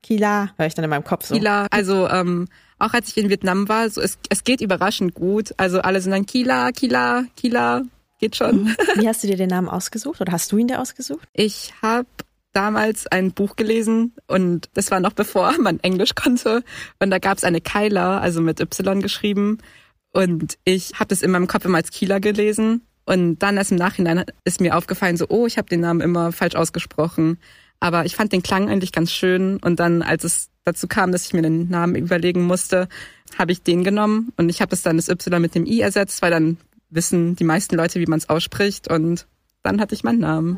Kila, höre ich dann in meinem Kopf so. Kila, also ähm, auch als ich in Vietnam war, so es, es geht überraschend gut. Also alle sind dann Kila, Kila, Kila, geht schon. Mhm. (laughs) Wie hast du dir den Namen ausgesucht oder hast du ihn dir ausgesucht? Ich habe damals ein Buch gelesen und das war noch bevor man Englisch konnte und da gab es eine Kyla, also mit Y geschrieben und ich habe das in meinem Kopf immer als Kila gelesen und dann erst im Nachhinein ist mir aufgefallen so, oh, ich habe den Namen immer falsch ausgesprochen. Aber ich fand den Klang eigentlich ganz schön und dann, als es dazu kam, dass ich mir den Namen überlegen musste, habe ich den genommen und ich habe es dann das Y mit dem I ersetzt, weil dann wissen die meisten Leute, wie man es ausspricht und dann hatte ich meinen Namen.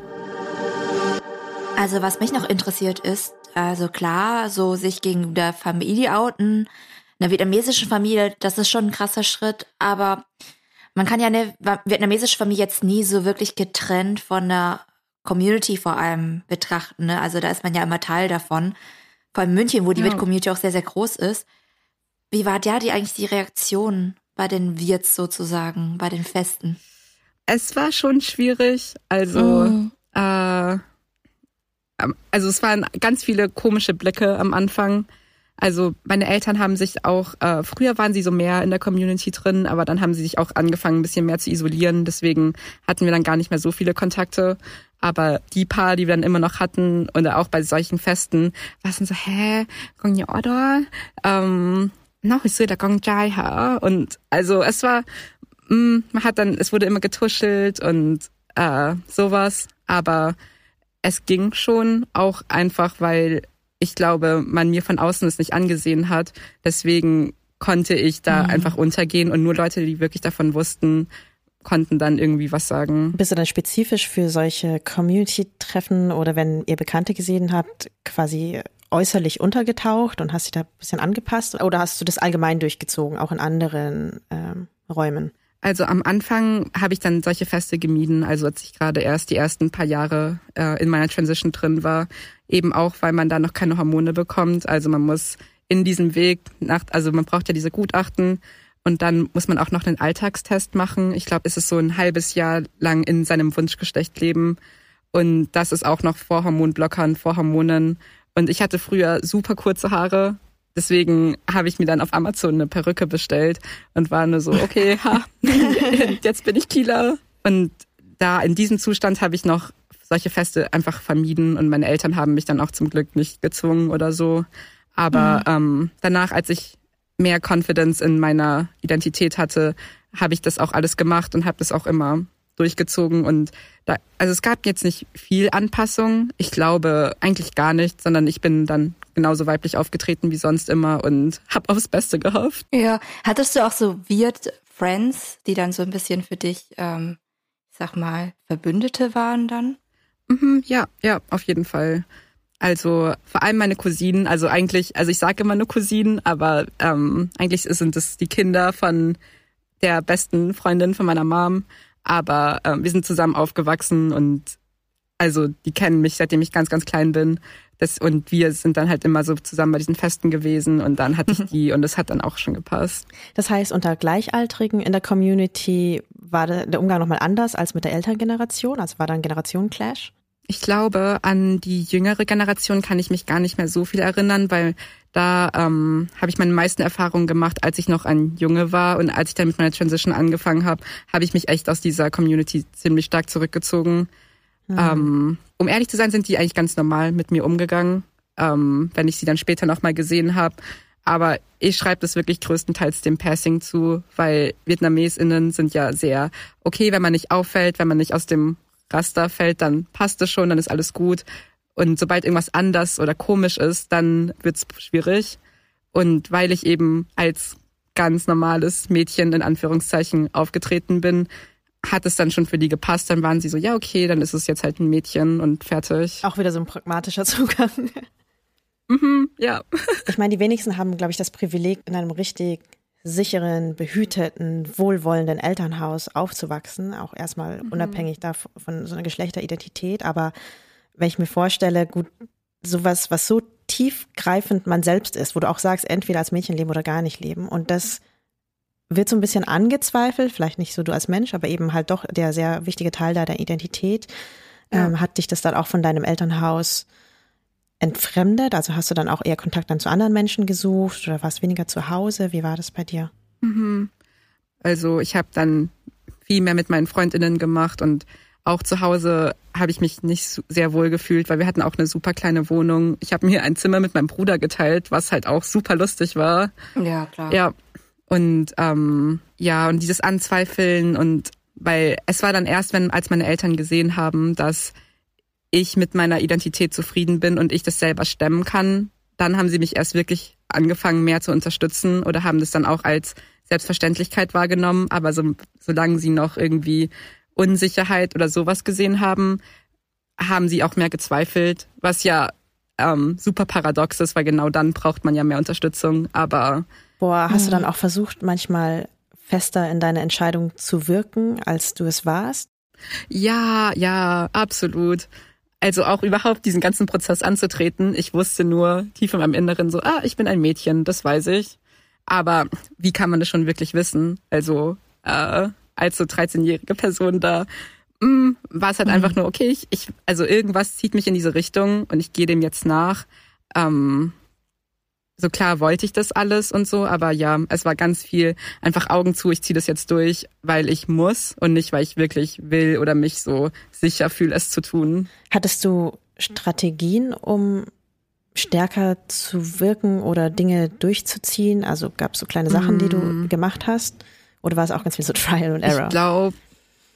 Also was mich noch interessiert ist, also klar, so sich gegen der Familie outen, einer vietnamesischen Familie, das ist schon ein krasser Schritt, aber man kann ja eine vietnamesische Familie jetzt nie so wirklich getrennt von einer Community vor allem betrachten. Ne? Also da ist man ja immer Teil davon. Vor allem München, wo die ja. Wit-Community auch sehr, sehr groß ist. Wie war da die eigentlich die Reaktion bei den Wirts sozusagen, bei den Festen? Es war schon schwierig. Also, mhm. äh, also es waren ganz viele komische Blicke am Anfang. Also meine Eltern haben sich auch, äh, früher waren sie so mehr in der Community drin, aber dann haben sie sich auch angefangen, ein bisschen mehr zu isolieren. Deswegen hatten wir dann gar nicht mehr so viele Kontakte. Aber die paar, die wir dann immer noch hatten, oder auch bei solchen Festen, war es dann so, hä, Gong oder? Ähm, noch ist der Gong Jai Und also es war, mh, mm, man hat dann, es wurde immer getuschelt und äh, sowas. Aber es ging schon auch einfach, weil ich glaube, man mir von außen es nicht angesehen hat. Deswegen konnte ich da mhm. einfach untergehen und nur Leute, die wirklich davon wussten, konnten dann irgendwie was sagen. Bist du dann spezifisch für solche Community-Treffen oder wenn ihr Bekannte gesehen habt, quasi äußerlich untergetaucht und hast dich da ein bisschen angepasst oder hast du das allgemein durchgezogen, auch in anderen ähm, Räumen? Also am Anfang habe ich dann solche Feste gemieden, also als ich gerade erst die ersten paar Jahre äh, in meiner Transition drin war, eben auch, weil man da noch keine Hormone bekommt. Also man muss in diesem Weg nach, also man braucht ja diese Gutachten und dann muss man auch noch einen Alltagstest machen. Ich glaube, es ist so ein halbes Jahr lang in seinem Wunschgeschlecht leben. Und das ist auch noch vor Hormonblockern, vor Hormonen. Und ich hatte früher super kurze Haare. Deswegen habe ich mir dann auf Amazon eine Perücke bestellt und war nur so, okay, (laughs) ha, (laughs) jetzt bin ich Kieler. Und da in diesem Zustand habe ich noch solche Feste einfach vermieden und meine Eltern haben mich dann auch zum Glück nicht gezwungen oder so. Aber mhm. ähm, danach, als ich mehr Confidence in meiner Identität hatte, habe ich das auch alles gemacht und habe das auch immer durchgezogen und da, also es gab jetzt nicht viel Anpassung. Ich glaube eigentlich gar nicht, sondern ich bin dann genauso weiblich aufgetreten wie sonst immer und habe aufs Beste gehofft. Ja, hattest du auch so weird Friends, die dann so ein bisschen für dich, ähm, ich sag mal, Verbündete waren dann? Mhm, ja, ja, auf jeden Fall. Also vor allem meine Cousinen, also eigentlich, also ich sage immer nur Cousinen, aber ähm, eigentlich sind es die Kinder von der besten Freundin von meiner Mom. Aber ähm, wir sind zusammen aufgewachsen und also die kennen mich, seitdem ich ganz, ganz klein bin. Das, und wir sind dann halt immer so zusammen bei diesen Festen gewesen und dann hatte ich die und es hat dann auch schon gepasst. Das heißt, unter Gleichaltrigen in der Community war der Umgang nochmal anders als mit der Elterngeneration? Also war da ein Generationenclash? Ich glaube, an die jüngere Generation kann ich mich gar nicht mehr so viel erinnern, weil da ähm, habe ich meine meisten Erfahrungen gemacht, als ich noch ein Junge war und als ich dann mit meiner Transition angefangen habe, habe ich mich echt aus dieser Community ziemlich stark zurückgezogen. Mhm. Ähm, um ehrlich zu sein, sind die eigentlich ganz normal mit mir umgegangen, ähm, wenn ich sie dann später nochmal gesehen habe. Aber ich schreibe das wirklich größtenteils dem Passing zu, weil VietnamesInnen sind ja sehr okay, wenn man nicht auffällt, wenn man nicht aus dem Raster fällt, dann passt es schon, dann ist alles gut. Und sobald irgendwas anders oder komisch ist, dann wird's schwierig. Und weil ich eben als ganz normales Mädchen in Anführungszeichen aufgetreten bin, hat es dann schon für die gepasst. Dann waren sie so, ja, okay, dann ist es jetzt halt ein Mädchen und fertig. Auch wieder so ein pragmatischer (laughs) Zugang. Mhm, ja. (laughs) Ich meine, die wenigsten haben, glaube ich, das Privileg, in einem richtig sicheren, behüteten, wohlwollenden Elternhaus aufzuwachsen, auch erstmal mhm. unabhängig davon von so einer Geschlechteridentität. Aber wenn ich mir vorstelle, gut, sowas, was so tiefgreifend man selbst ist, wo du auch sagst, entweder als Mädchen leben oder gar nicht leben. Und das wird so ein bisschen angezweifelt, vielleicht nicht so du als Mensch, aber eben halt doch der sehr wichtige Teil deiner Identität. Ja. Ähm, hat dich das dann auch von deinem Elternhaus entfremdet? Also hast du dann auch eher Kontakt dann zu anderen Menschen gesucht oder warst weniger zu Hause? Wie war das bei dir? Mhm. Also ich habe dann viel mehr mit meinen Freundinnen gemacht und auch zu Hause habe ich mich nicht sehr wohl gefühlt, weil wir hatten auch eine super kleine Wohnung. Ich habe mir ein Zimmer mit meinem Bruder geteilt, was halt auch super lustig war. Ja, klar. Ja. Und ähm, ja, und dieses Anzweifeln und weil es war dann erst, wenn, als meine Eltern gesehen haben, dass ich mit meiner Identität zufrieden bin und ich das selber stemmen kann, dann haben sie mich erst wirklich angefangen, mehr zu unterstützen oder haben das dann auch als Selbstverständlichkeit wahrgenommen. Aber so, solange sie noch irgendwie Unsicherheit oder sowas gesehen haben, haben sie auch mehr gezweifelt, was ja ähm, super paradox ist, weil genau dann braucht man ja mehr Unterstützung. Aber Boah, hast du dann auch versucht, manchmal fester in deine Entscheidung zu wirken, als du es warst? Ja, ja, absolut also auch überhaupt diesen ganzen Prozess anzutreten. Ich wusste nur tief in meinem Inneren so, ah, ich bin ein Mädchen, das weiß ich. Aber wie kann man das schon wirklich wissen? Also äh, als so 13-jährige Person da mh, mm, war es halt mhm. einfach nur, okay, ich, ich, also irgendwas zieht mich in diese Richtung und ich gehe dem jetzt nach. Ähm, so klar wollte ich das alles und so, aber ja, es war ganz viel einfach Augen zu, ich ziehe das jetzt durch, weil ich muss und nicht, weil ich wirklich will oder mich so sicher fühle, es zu tun. Hattest du Strategien, um stärker zu wirken oder Dinge durchzuziehen? Also gab es so kleine Sachen, die du mm. gemacht hast? Oder war es auch ganz viel so (laughs) Trial and Error? Ich glaube,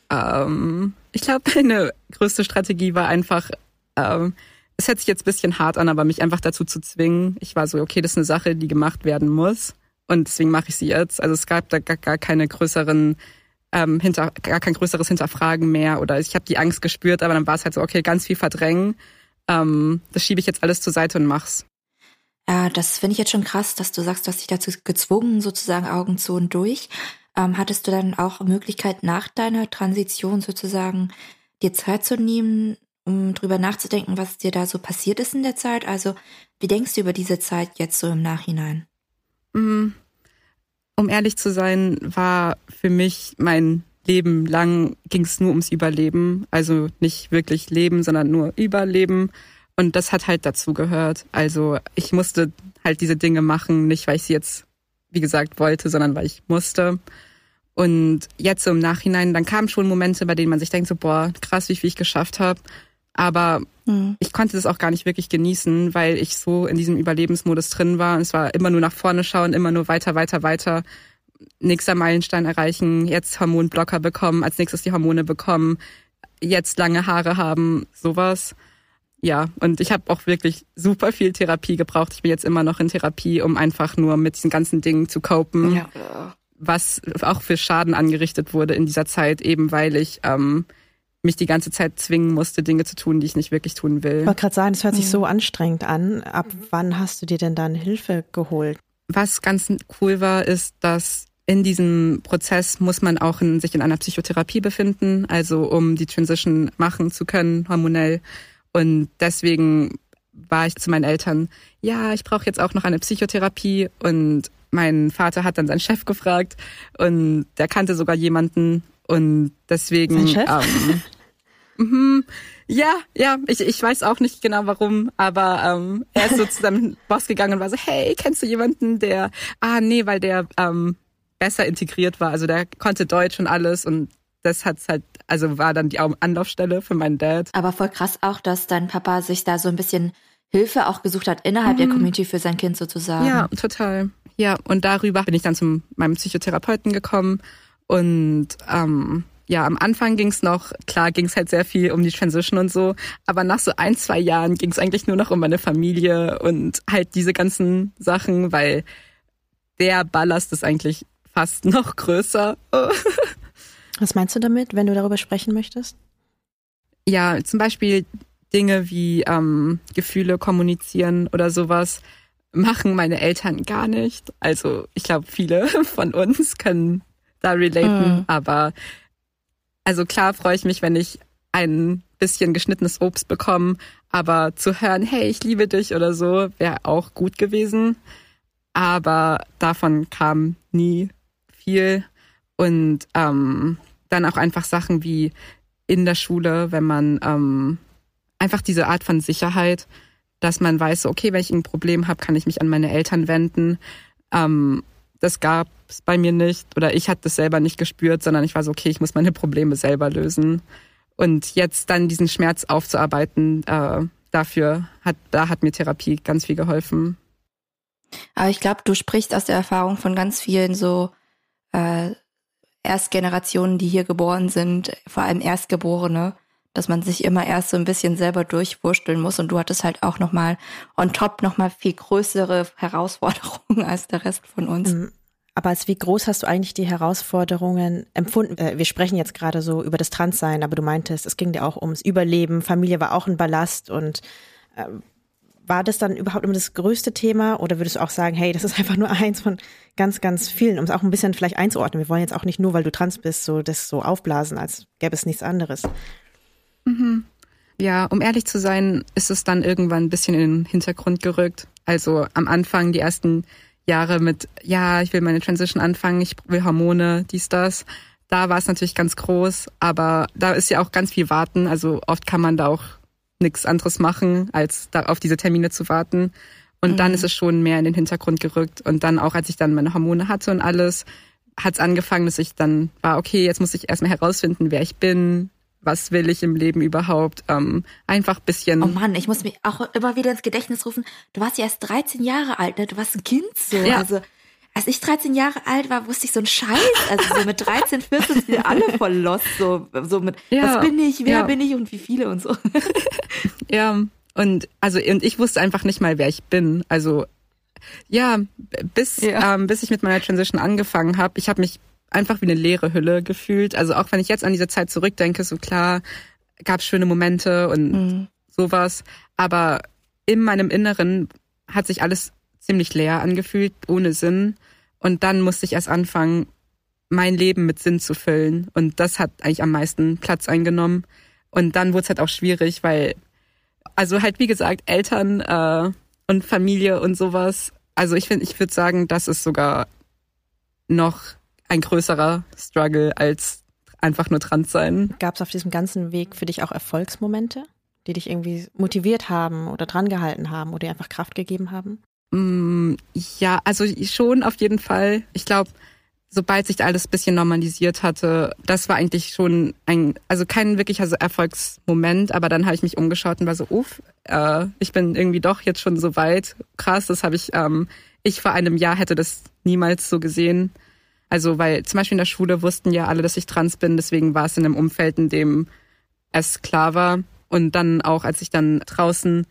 ähm, ich glaube, (laughs) meine größte Strategie war einfach, ähm, es hört sich jetzt bisschen hart an, aber mich einfach dazu zu zwingen. Ich war so, okay, das ist eine Sache, die gemacht werden muss. Und deswegen mache ich sie jetzt. Also es gab da gar, gar keine größeren ähm, hinter, gar kein größeres Hinterfragen mehr oder ich habe die Angst gespürt, aber dann war es halt so, okay, ganz viel verdrängen. Ähm, das schiebe ich jetzt alles zur Seite und mach's. Ja, das finde ich jetzt schon krass, dass du sagst, du hast dich dazu gezwungen, sozusagen Augen zu und durch. Ähm, hattest du dann auch Möglichkeit nach deiner Transition sozusagen dir Zeit zu nehmen, um drüber nachzudenken, was dir da so passiert ist in der Zeit? Also, wie denkst du über diese Zeit jetzt so im Nachhinein? Mm, um ehrlich zu sein, war für mich mein Leben lang ging es nur ums Überleben. Also nicht wirklich Leben, sondern nur Überleben. Und das hat halt dazu gehört. Also ich musste halt diese Dinge machen, nicht weil ich sie jetzt, wie gesagt, wollte, sondern weil ich musste. Und jetzt so im Nachhinein, dann kamen schon Momente, bei denen man sich denkt, so, boah, krass, wie viel ich geschafft habe. Aber mhm. ich konnte das auch gar nicht wirklich genießen, weil ich so in diesem Überlebensmodus drin war. Und es war immer nur nach vorne schauen, immer nur weiter, weiter, weiter. nächster Meilenstein erreichen, jetzt Hormonblocker bekommen, als nächstes die Hormone bekommen, jetzt lange Haare haben, sowas. Ja, und ich habe auch wirklich super viel Therapie gebraucht. Ich bin jetzt immer noch in Therapie, um einfach nur mit diesen ganzen Dingen zu copen, ja. was auch für Schaden angerichtet wurde in dieser Zeit, eben weil ich ähm, mich die ganze Zeit zwingen musste, Dinge zu tun, die ich nicht wirklich tun will. Ich wollte gerade sagen, es hört sich so anstrengend an. Ab wann hast du dir denn dann Hilfe geholt? Was ganz cool war, ist, dass in diesem Prozess muss man auch in, sich in einer Psychotherapie befinden, also um die Transition machen zu können, hormonell. Und deswegen war ich zu meinen Eltern, ja, ich brauche jetzt auch noch eine Psychotherapie. Und mein Vater hat dann seinen Chef gefragt und der kannte sogar jemanden. Und deswegen. Sein Chef? Ähm, Mhm. Ja, ja, ich, ich weiß auch nicht genau warum, aber ähm, er ist so zu seinem (laughs) Boss gegangen und war so, hey, kennst du jemanden, der, ah nee, weil der ähm, besser integriert war, also der konnte Deutsch und alles und das hat's halt, also war dann die Anlaufstelle für meinen Dad. Aber voll krass auch, dass dein Papa sich da so ein bisschen Hilfe auch gesucht hat innerhalb mhm. der Community für sein Kind sozusagen. Ja, total. Ja, und darüber bin ich dann zu meinem Psychotherapeuten gekommen und ähm, ja, am Anfang ging's noch, klar ging's halt sehr viel um die Transition und so, aber nach so ein, zwei Jahren ging's eigentlich nur noch um meine Familie und halt diese ganzen Sachen, weil der Ballast ist eigentlich fast (laughs) noch größer. Was meinst du damit, wenn du darüber sprechen möchtest? Ja, zum Beispiel Dinge wie ähm, Gefühle kommunizieren oder sowas machen meine Eltern gar nicht. Also ich glaube, viele (laughs) von uns können da relaten, mhm. aber also klar freue ich mich, wenn ich ein bisschen geschnittenes Obst bekomme, aber zu hören, hey, ich liebe dich oder so, wäre auch gut gewesen. Aber davon kam nie viel. Und ähm, dann auch einfach Sachen wie in der Schule, wenn man ähm, einfach diese Art von Sicherheit, dass man weiß, okay, wenn ich ein Problem habe, kann ich mich an meine Eltern wenden. Ähm, das gab es bei mir nicht oder ich hatte das selber nicht gespürt, sondern ich war so, okay, ich muss meine Probleme selber lösen. Und jetzt dann diesen Schmerz aufzuarbeiten, äh, dafür hat, da hat mir Therapie ganz viel geholfen. Aber ich glaube, du sprichst aus der Erfahrung von ganz vielen so äh, Erstgenerationen, die hier geboren sind, vor allem Erstgeborene, dass man sich immer erst so ein bisschen selber durchwursteln muss und du hattest halt auch nochmal on top nochmal viel größere Herausforderungen (laughs) als der Rest von uns. Mhm. Aber als wie groß hast du eigentlich die Herausforderungen empfunden? Äh, wir sprechen jetzt gerade so über das Transsein, aber du meintest, es ging dir auch ums Überleben, Familie war auch ein Ballast und äh, war das dann überhaupt immer das größte Thema oder würdest du auch sagen, hey, das ist (laughs) einfach nur eins von ganz, ganz vielen, um es auch ein bisschen vielleicht einzuordnen. Wir wollen jetzt auch nicht nur, weil du trans bist, so das so aufblasen, als gäbe es nichts anderes. Mhm. Ja, um ehrlich zu sein, ist es dann irgendwann ein bisschen in den Hintergrund gerückt. Also am Anfang, die ersten Jahre mit, ja, ich will meine Transition anfangen, ich will Hormone, dies, das. Da war es natürlich ganz groß, aber da ist ja auch ganz viel Warten. Also oft kann man da auch nichts anderes machen, als da auf diese Termine zu warten. Und mhm. dann ist es schon mehr in den Hintergrund gerückt. Und dann auch, als ich dann meine Hormone hatte und alles, hat es angefangen, dass ich dann war, okay, jetzt muss ich erstmal herausfinden, wer ich bin, was will ich im Leben überhaupt? Ähm, einfach bisschen. Oh Mann, ich muss mich auch immer wieder ins Gedächtnis rufen. Du warst ja erst 13 Jahre alt, ne? Du warst ein Kind so. Ja. Also als ich 13 Jahre alt war, wusste ich so einen Scheiß. Also so mit 13, 14 sind wir alle voll lost. So, so mit, ja. was bin ich, wer ja. bin ich und wie viele und so. (laughs) ja, und also und ich wusste einfach nicht mal, wer ich bin. Also ja, bis ja. Ähm, bis ich mit meiner Transition angefangen habe, ich habe mich einfach wie eine leere Hülle gefühlt. Also auch wenn ich jetzt an diese Zeit zurückdenke, so klar, gab es schöne Momente und mhm. sowas. Aber in meinem Inneren hat sich alles ziemlich leer angefühlt, ohne Sinn. Und dann musste ich erst anfangen, mein Leben mit Sinn zu füllen. Und das hat eigentlich am meisten Platz eingenommen. Und dann wurde es halt auch schwierig, weil, also halt wie gesagt, Eltern äh, und Familie und sowas. Also ich finde, ich würde sagen, das ist sogar noch ein größerer Struggle als einfach nur trans sein. Gab es auf diesem ganzen Weg für dich auch Erfolgsmomente, die dich irgendwie motiviert haben oder drangehalten haben oder dir einfach Kraft gegeben haben? Mm, ja, also schon auf jeden Fall. Ich glaube, sobald sich alles ein bisschen normalisiert hatte, das war eigentlich schon ein, also kein wirklicher Erfolgsmoment, aber dann habe ich mich umgeschaut und war so, uff, äh, ich bin irgendwie doch jetzt schon so weit. Krass, das habe ich, ähm, ich vor einem Jahr hätte das niemals so gesehen. Also weil zum Beispiel in der Schule wussten ja alle, dass ich trans bin, deswegen war es in einem Umfeld, in dem es klar war. Und dann auch, als ich dann draußen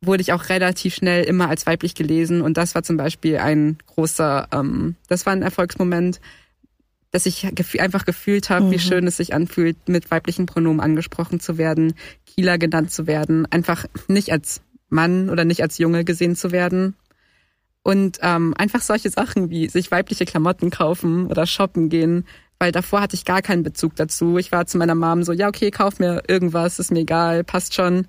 wurde ich auch relativ schnell immer als weiblich gelesen. Und das war zum Beispiel ein großer, ähm, das war ein Erfolgsmoment, dass ich einfach gefühlt habe, mhm. wie schön es sich anfühlt, mit weiblichen Pronomen angesprochen zu werden, Kieler genannt zu werden, einfach nicht als Mann oder nicht als Junge gesehen zu werden. Und ähm, einfach solche Sachen wie sich weibliche Klamotten kaufen oder shoppen gehen, weil davor hatte ich gar keinen Bezug dazu. Ich war zu meiner Mom so, ja, okay, kauf mir irgendwas, ist mir egal, passt schon.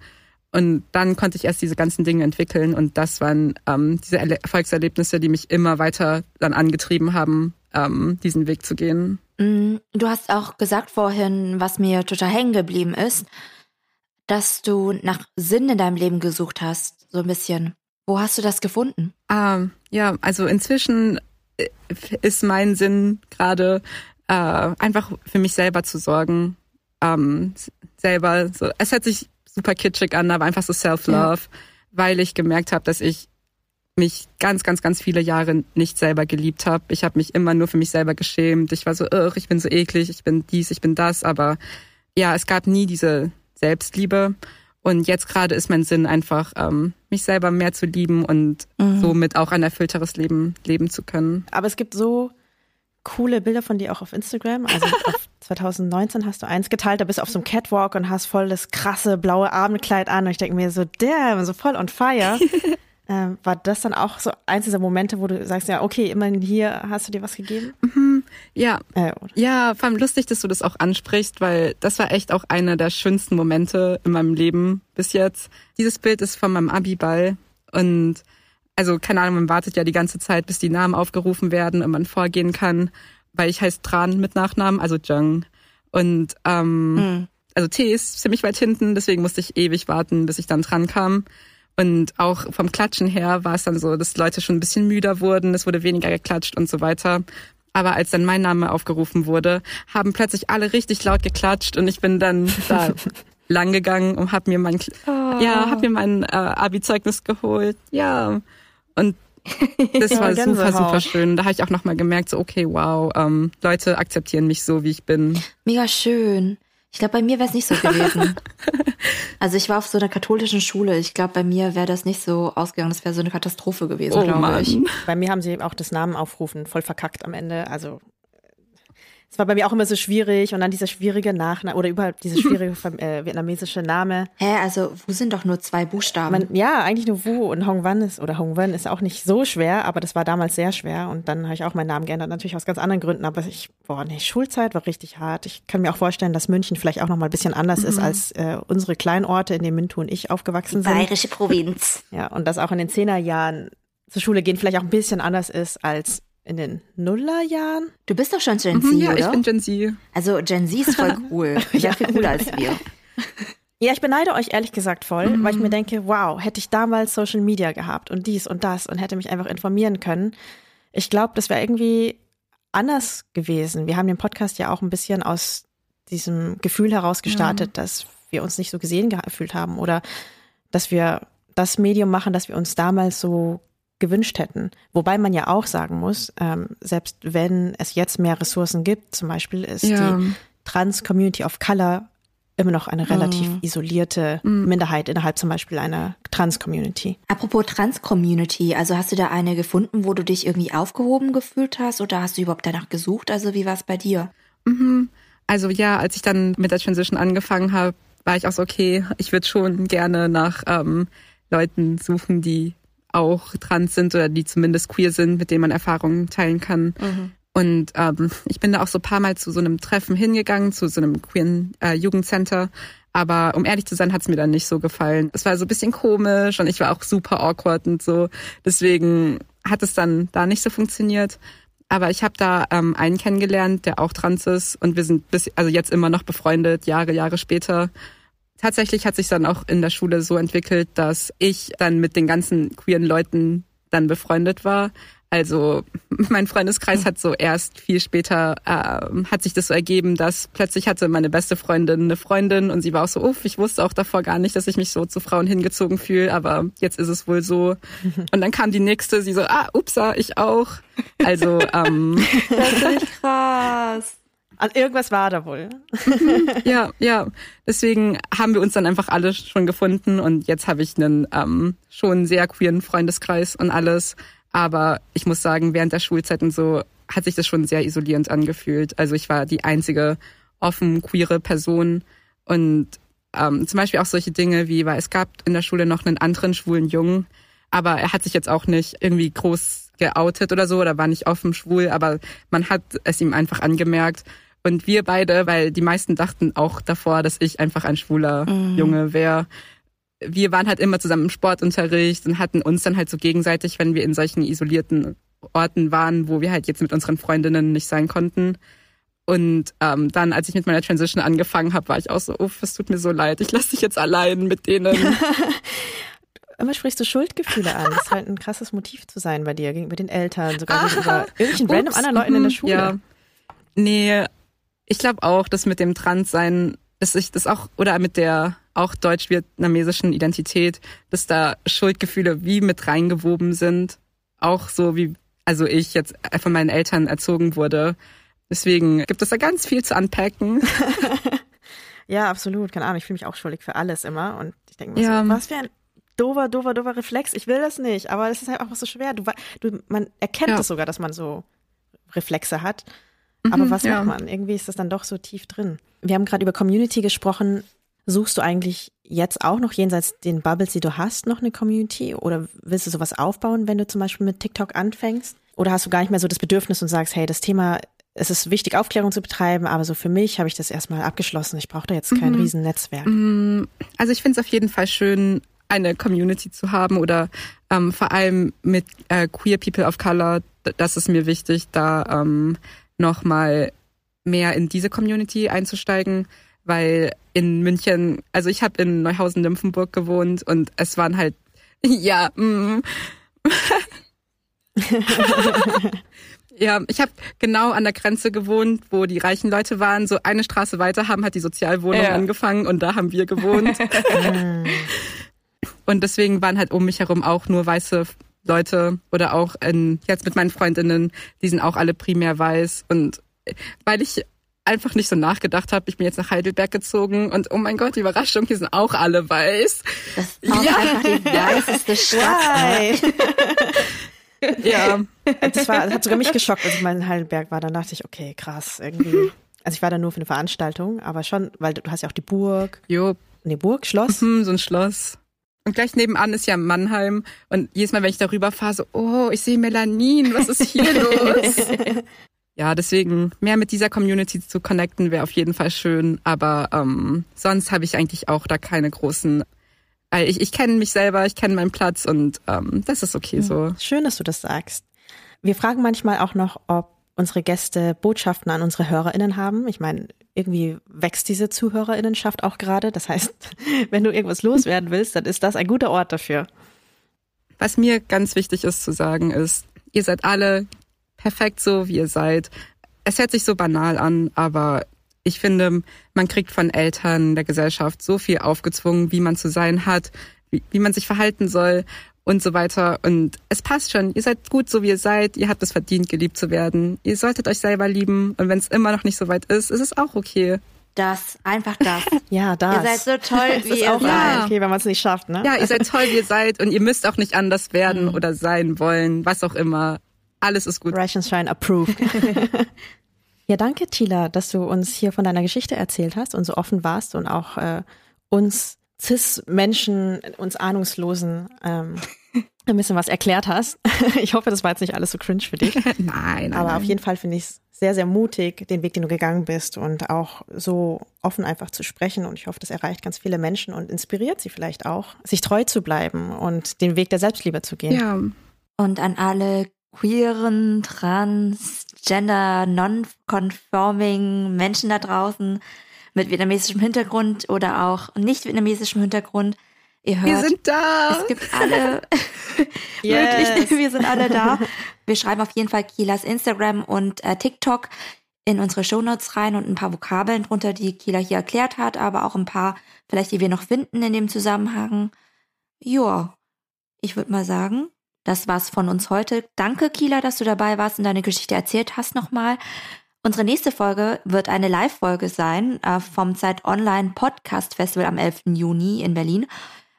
Und dann konnte ich erst diese ganzen Dinge entwickeln und das waren ähm, diese Erfolgserlebnisse, die mich immer weiter dann angetrieben haben, ähm, diesen Weg zu gehen. Mm, du hast auch gesagt vorhin, was mir total hängen geblieben ist, dass du nach Sinn in deinem Leben gesucht hast, so ein bisschen. Wo hast du das gefunden? Ähm, ja, also inzwischen äh, ist mein Sinn gerade äh, einfach für mich selber zu sorgen, ähm, selber so. Es hört sich super kitschig an, aber einfach so Self-Love, ja. weil ich gemerkt habe, dass ich mich ganz, ganz, ganz viele Jahre nicht selber geliebt habe. Ich habe mich immer nur für mich selber geschämt. Ich war so, Ugh, ich bin so eklig, ich bin dies, ich bin das. Aber ja, es gab nie diese Selbstliebe. Und jetzt gerade ist mein Sinn einfach, ähm, mich selber mehr zu lieben und mhm. somit auch ein erfüllteres Leben leben zu können. Aber es gibt so coole Bilder von dir auch auf Instagram. Also (laughs) auf 2019 hast du eins geteilt, da bist du auf so einem Catwalk und hast voll das krasse blaue Abendkleid an. Und ich denke mir so, damn, so voll on fire. (laughs) ähm, war das dann auch so eins dieser Momente, wo du sagst, ja, okay, immerhin hier hast du dir was gegeben? Mhm, ja. Äh, ja, vor allem lustig, dass du das auch ansprichst, weil das war echt auch einer der schönsten Momente in meinem Leben bis jetzt. Dieses Bild ist von meinem Abiball und also keine Ahnung, man wartet ja die ganze Zeit, bis die Namen aufgerufen werden und man vorgehen kann, weil ich heiße Tran mit Nachnamen, also Jung. Und ähm, mhm. also T ist ziemlich weit hinten, deswegen musste ich ewig warten, bis ich dann dran kam. Und auch vom Klatschen her war es dann so, dass Leute schon ein bisschen müder wurden, es wurde weniger geklatscht und so weiter. Aber als dann mein Name aufgerufen wurde, haben plötzlich alle richtig laut geklatscht und ich bin dann da (laughs) lang gegangen und hab mir mein oh. ja, hab mir mein äh, Abi-Zeugnis geholt. Ja. Und (laughs) das war super, super schön. Da habe ich auch nochmal gemerkt, so, okay, wow, ähm, Leute akzeptieren mich so, wie ich bin. Mega schön. Ich glaube, bei mir wäre es nicht so gewesen. (laughs) also ich war auf so einer katholischen Schule. Ich glaube, bei mir wäre das nicht so ausgegangen. Das wäre so eine Katastrophe gewesen, oh, glaube ich. Bei mir haben sie auch das Namen aufrufen voll verkackt am Ende. Also es war bei mir auch immer so schwierig und dann dieser schwierige Nachname oder überhaupt dieser (laughs) schwierige äh, vietnamesische Name. Hä, also Wu sind doch nur zwei Buchstaben. Man, ja, eigentlich nur Wu und Hong Wan ist oder Hong Wan ist auch nicht so schwer, aber das war damals sehr schwer und dann habe ich auch meinen Namen geändert, natürlich aus ganz anderen Gründen, aber ich boah, nee, Schulzeit war richtig hart. Ich kann mir auch vorstellen, dass München vielleicht auch noch mal ein bisschen anders mhm. ist als äh, unsere Kleinorte, in denen Mintu und ich aufgewachsen sind. Bayerische Provinz. Ja, und dass auch in den Zehnerjahren zur Schule gehen vielleicht auch ein bisschen anders ist als in den Nullerjahren. Du bist doch schon Gen Z, mhm, ja, oder? ich bin Gen Z. Also Gen Z ist voll (laughs) cool. ja, viel cooler als wir. Ja, ich beneide euch ehrlich gesagt voll, mhm. weil ich mir denke, wow, hätte ich damals Social Media gehabt und dies und das und hätte mich einfach informieren können. Ich glaube, das wäre irgendwie anders gewesen. Wir haben den Podcast ja auch ein bisschen aus diesem Gefühl heraus gestartet, mhm. dass wir uns nicht so gesehen gefühlt haben oder dass wir das Medium machen, das wir uns damals so gewünscht hätten. Wobei man ja auch sagen muss, ähm, selbst wenn es jetzt mehr Ressourcen gibt, zum Beispiel ist ja. die Trans-Community of Color immer noch eine relativ oh. isolierte mm. Minderheit innerhalb zum Beispiel einer Trans-Community. Apropos Trans-Community, also hast du da eine gefunden, wo du dich irgendwie aufgehoben gefühlt hast oder hast du überhaupt danach gesucht? Also wie war es bei dir? Mhm. Also ja, als ich dann mit der Transition angefangen habe, war ich auch so, okay, ich würde schon gerne nach ähm, Leuten suchen, die auch trans sind oder die zumindest queer sind, mit denen man Erfahrungen teilen kann. Mhm. Und ähm, ich bin da auch so paar Mal zu so einem Treffen hingegangen, zu so einem queeren äh, Jugendcenter. Aber um ehrlich zu sein, hat's mir dann nicht so gefallen. Es war so ein bisschen komisch und ich war auch super awkward und so. Deswegen hat es dann da nicht so funktioniert. Aber ich habe da ähm, einen kennengelernt, der auch trans ist und wir sind bis also jetzt immer noch befreundet, Jahre, Jahre später tatsächlich hat sich dann auch in der Schule so entwickelt, dass ich dann mit den ganzen queeren Leuten dann befreundet war. Also (laughs) mein Freundeskreis hat so erst viel später äh, hat sich das so ergeben, dass plötzlich hatte meine beste Freundin eine Freundin und sie war auch so, uff, ich wusste auch davor gar nicht, dass ich mich so zu Frauen hingezogen fühle, aber jetzt ist es wohl so. (laughs) Und dann kam die nächste, sie so, ah, upsa, ich auch. Also ähm, (laughs) das ist krass. Also irgendwas war da wohl. (laughs) ja, ja. Deswegen haben wir uns dann einfach alle schon gefunden und jetzt habe ich einen ähm, schon sehr queeren Freundeskreis und alles. Aber ich muss sagen, während der Schulzeit und so hat sich das schon sehr isolierend angefühlt. Also ich war die einzige offen queere Person und ähm, zum Beispiel auch solche Dinge wie, weil es gab in der Schule noch einen anderen schwulen Jungen, aber er hat sich jetzt auch nicht irgendwie groß geoutet oder so oder war nicht offen schwul, aber man hat es ihm einfach angemerkt. Und wir beide, weil die meisten dachten auch davor, dass ich einfach ein schwuler mhm. Junge wäre, wir waren halt immer zusammen im Sportunterricht und hatten uns dann halt so gegenseitig, wenn wir in solchen isolierten Orten waren, wo wir halt jetzt mit unseren Freundinnen nicht sein konnten. Und ähm, dann, als ich mit meiner Transition angefangen habe, war ich auch so, uff, es tut mir so leid, ich lasse dich jetzt allein mit denen. (laughs) Immer sprichst du Schuldgefühle an. Das ist halt ein krasses Motiv zu sein bei dir, gegenüber den Eltern, sogar gegenüber (laughs) irgendwelchen ups, random anderen Leuten in der mhm, Schule. Ja. Nee, ich glaube auch, dass mit dem Transsein, dass ich das auch, oder mit der auch deutsch-vietnamesischen Identität, dass da Schuldgefühle wie mit reingewoben sind. Auch so wie, also ich jetzt von meinen Eltern erzogen wurde. Deswegen gibt es da ganz viel zu unpacken. (laughs) ja, absolut. Keine Ahnung, ich fühle mich auch schuldig für alles immer. Und ich denke mir ja. so, was für ein dover, dover, dover Reflex. Ich will das nicht, aber es ist halt einfach so schwer. Du, du, man erkennt es ja. sogar, dass man so Reflexe hat. Aber mhm, was ja. macht man? Irgendwie ist das dann doch so tief drin. Wir haben gerade über Community gesprochen. Suchst du eigentlich jetzt auch noch jenseits den Bubbles, die du hast, noch eine Community? Oder willst du sowas aufbauen, wenn du zum Beispiel mit TikTok anfängst? Oder hast du gar nicht mehr so das Bedürfnis und sagst, hey, das Thema, es ist wichtig, Aufklärung zu betreiben, aber so für mich habe ich das erstmal abgeschlossen. Ich brauche da jetzt kein mhm. Riesennetzwerk. Mhm. Also ich finde es auf jeden Fall schön, eine Community zu haben oder ähm, vor allem mit äh, Queer People of Color. Das ist mir wichtig, da ähm, nochmal mehr in diese Community einzusteigen weil in München, also ich habe in Neuhausen-Nymphenburg gewohnt und es waren halt, (laughs) ja, mm. (laughs) ja, ich habe genau an der Grenze gewohnt, wo die reichen Leute waren. So eine Straße weiter haben hat die Sozialwohnung ja. angefangen und da haben wir gewohnt. (laughs) und deswegen waren halt um mich herum auch nur weiße Leute oder auch in, jetzt mit meinen Freundinnen, die sind auch alle primär weiß und weil ich einfach nicht so nachgedacht habe. Ich bin jetzt nach Heidelberg gezogen und oh mein Gott, die Überraschung, hier sind auch alle weiß. Das ist auch ja. einfach die weißeste Stadt. (laughs) ja. Das, war, das hat sogar mich geschockt, als ich mal in Heidelberg war. Dann dachte ich, okay, krass, irgendwie. Also ich war da nur für eine Veranstaltung, aber schon, weil du hast ja auch die Burg. Jo. Nee, Burg, Schloss. Mhm, so ein Schloss. Und gleich nebenan ist ja Mannheim. Und jedes Mal, wenn ich darüber fahre, so, oh, ich sehe Melanin, was ist hier (laughs) los? ja, deswegen mehr mit dieser Community zu connecten wäre auf jeden Fall schön. Aber ähm, sonst habe ich eigentlich auch da keine großen. Weil ich, ich kenne mich selber, ich kenne meinen Platz und ähm, das ist okay so. Schön, dass du das sagst. Wir fragen manchmal auch noch, ob unsere Gäste Botschaften an unsere HörerInnen haben. Ich meine, irgendwie wächst diese ZuhörerInnenschaft auch gerade. Das heißt, (laughs) wenn du irgendwas loswerden willst, dann ist das ein guter Ort dafür. Was mir ganz wichtig ist zu sagen, ist, ihr seid alle perfekt so, wie ihr seid. Es hört sich so banal an, aber ich finde, man kriegt von Eltern der Gesellschaft so viel aufgezwungen, wie man zu sein hat, wie, wie man sich verhalten soll und so weiter. Und es passt schon. Ihr seid gut, so wie ihr seid. Ihr habt es verdient, geliebt zu werden. Ihr solltet euch selber lieben. Und wenn es immer noch nicht so weit ist, ist es auch okay. Das, einfach das. (laughs) Ja, das. Ihr seid so toll, (laughs) wie ihr auch seid. Okay, wenn man es nicht schafft, ne? Ja, ihr seid toll, wie ihr seid. Und ihr müsst auch nicht anders werden mhm. oder sein wollen, was auch immer. Alles ist gut. Rationshine approved. (laughs) ja, danke, Tila, dass du uns hier von deiner Geschichte erzählt hast und so offen warst und auch äh, uns Cis-Menschen, uns Ahnungslosen ähm, (laughs) ein bisschen was erklärt hast. (laughs) ich hoffe, das war jetzt nicht alles so cringe für dich. (laughs) nein, nein. Aber nein. auf jeden Fall finde ich es sehr, sehr mutig, den Weg, den du gegangen bist und auch so offen einfach zu sprechen. Und ich hoffe, das erreicht ganz viele Menschen und inspiriert sie vielleicht auch, sich treu zu bleiben und den Weg der Selbstliebe zu gehen. Ja. Und an alle queeren, trans, gender, non-conforming Menschen da draußen mit vietnamesischem Hintergrund oder auch nicht vietnamesischem Hintergrund. Ihr hört, wir sind da. Es gibt alle, (laughs) (laughs) yes. (laughs) wir sind alle da. Wir schreiben auf jeden Fall Kielas Instagram und äh, TikTok in unsere Shownotes rein und ein paar Vokabeln drunter, die Kila hier erklärt hat, aber auch ein paar, vielleicht die wir noch finden in dem Zusammenhang. Joa, ich würde mal sagen, das war's von uns heute. Danke, Kila, dass du dabei warst und deine Geschichte erzählt hast nochmal. Unsere nächste Folge wird eine Live-Folge sein äh, vom Zeit Online Podcast Festival am 11. Juni in Berlin.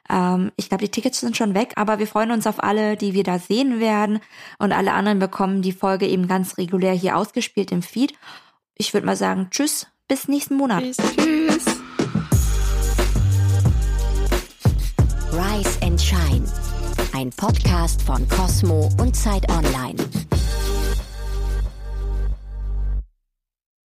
Ähm, ich glaube, die Tickets sind schon weg, aber wir freuen uns auf alle, die wir da sehen werden. Und alle anderen bekommen die Folge eben ganz regulär hier ausgespielt im Feed. Ich würde mal sagen, tschüss, bis nächsten Monat. Tschüss. tschüss. Rise and Shine, ein Podcast von Cosmo und Zeit Online.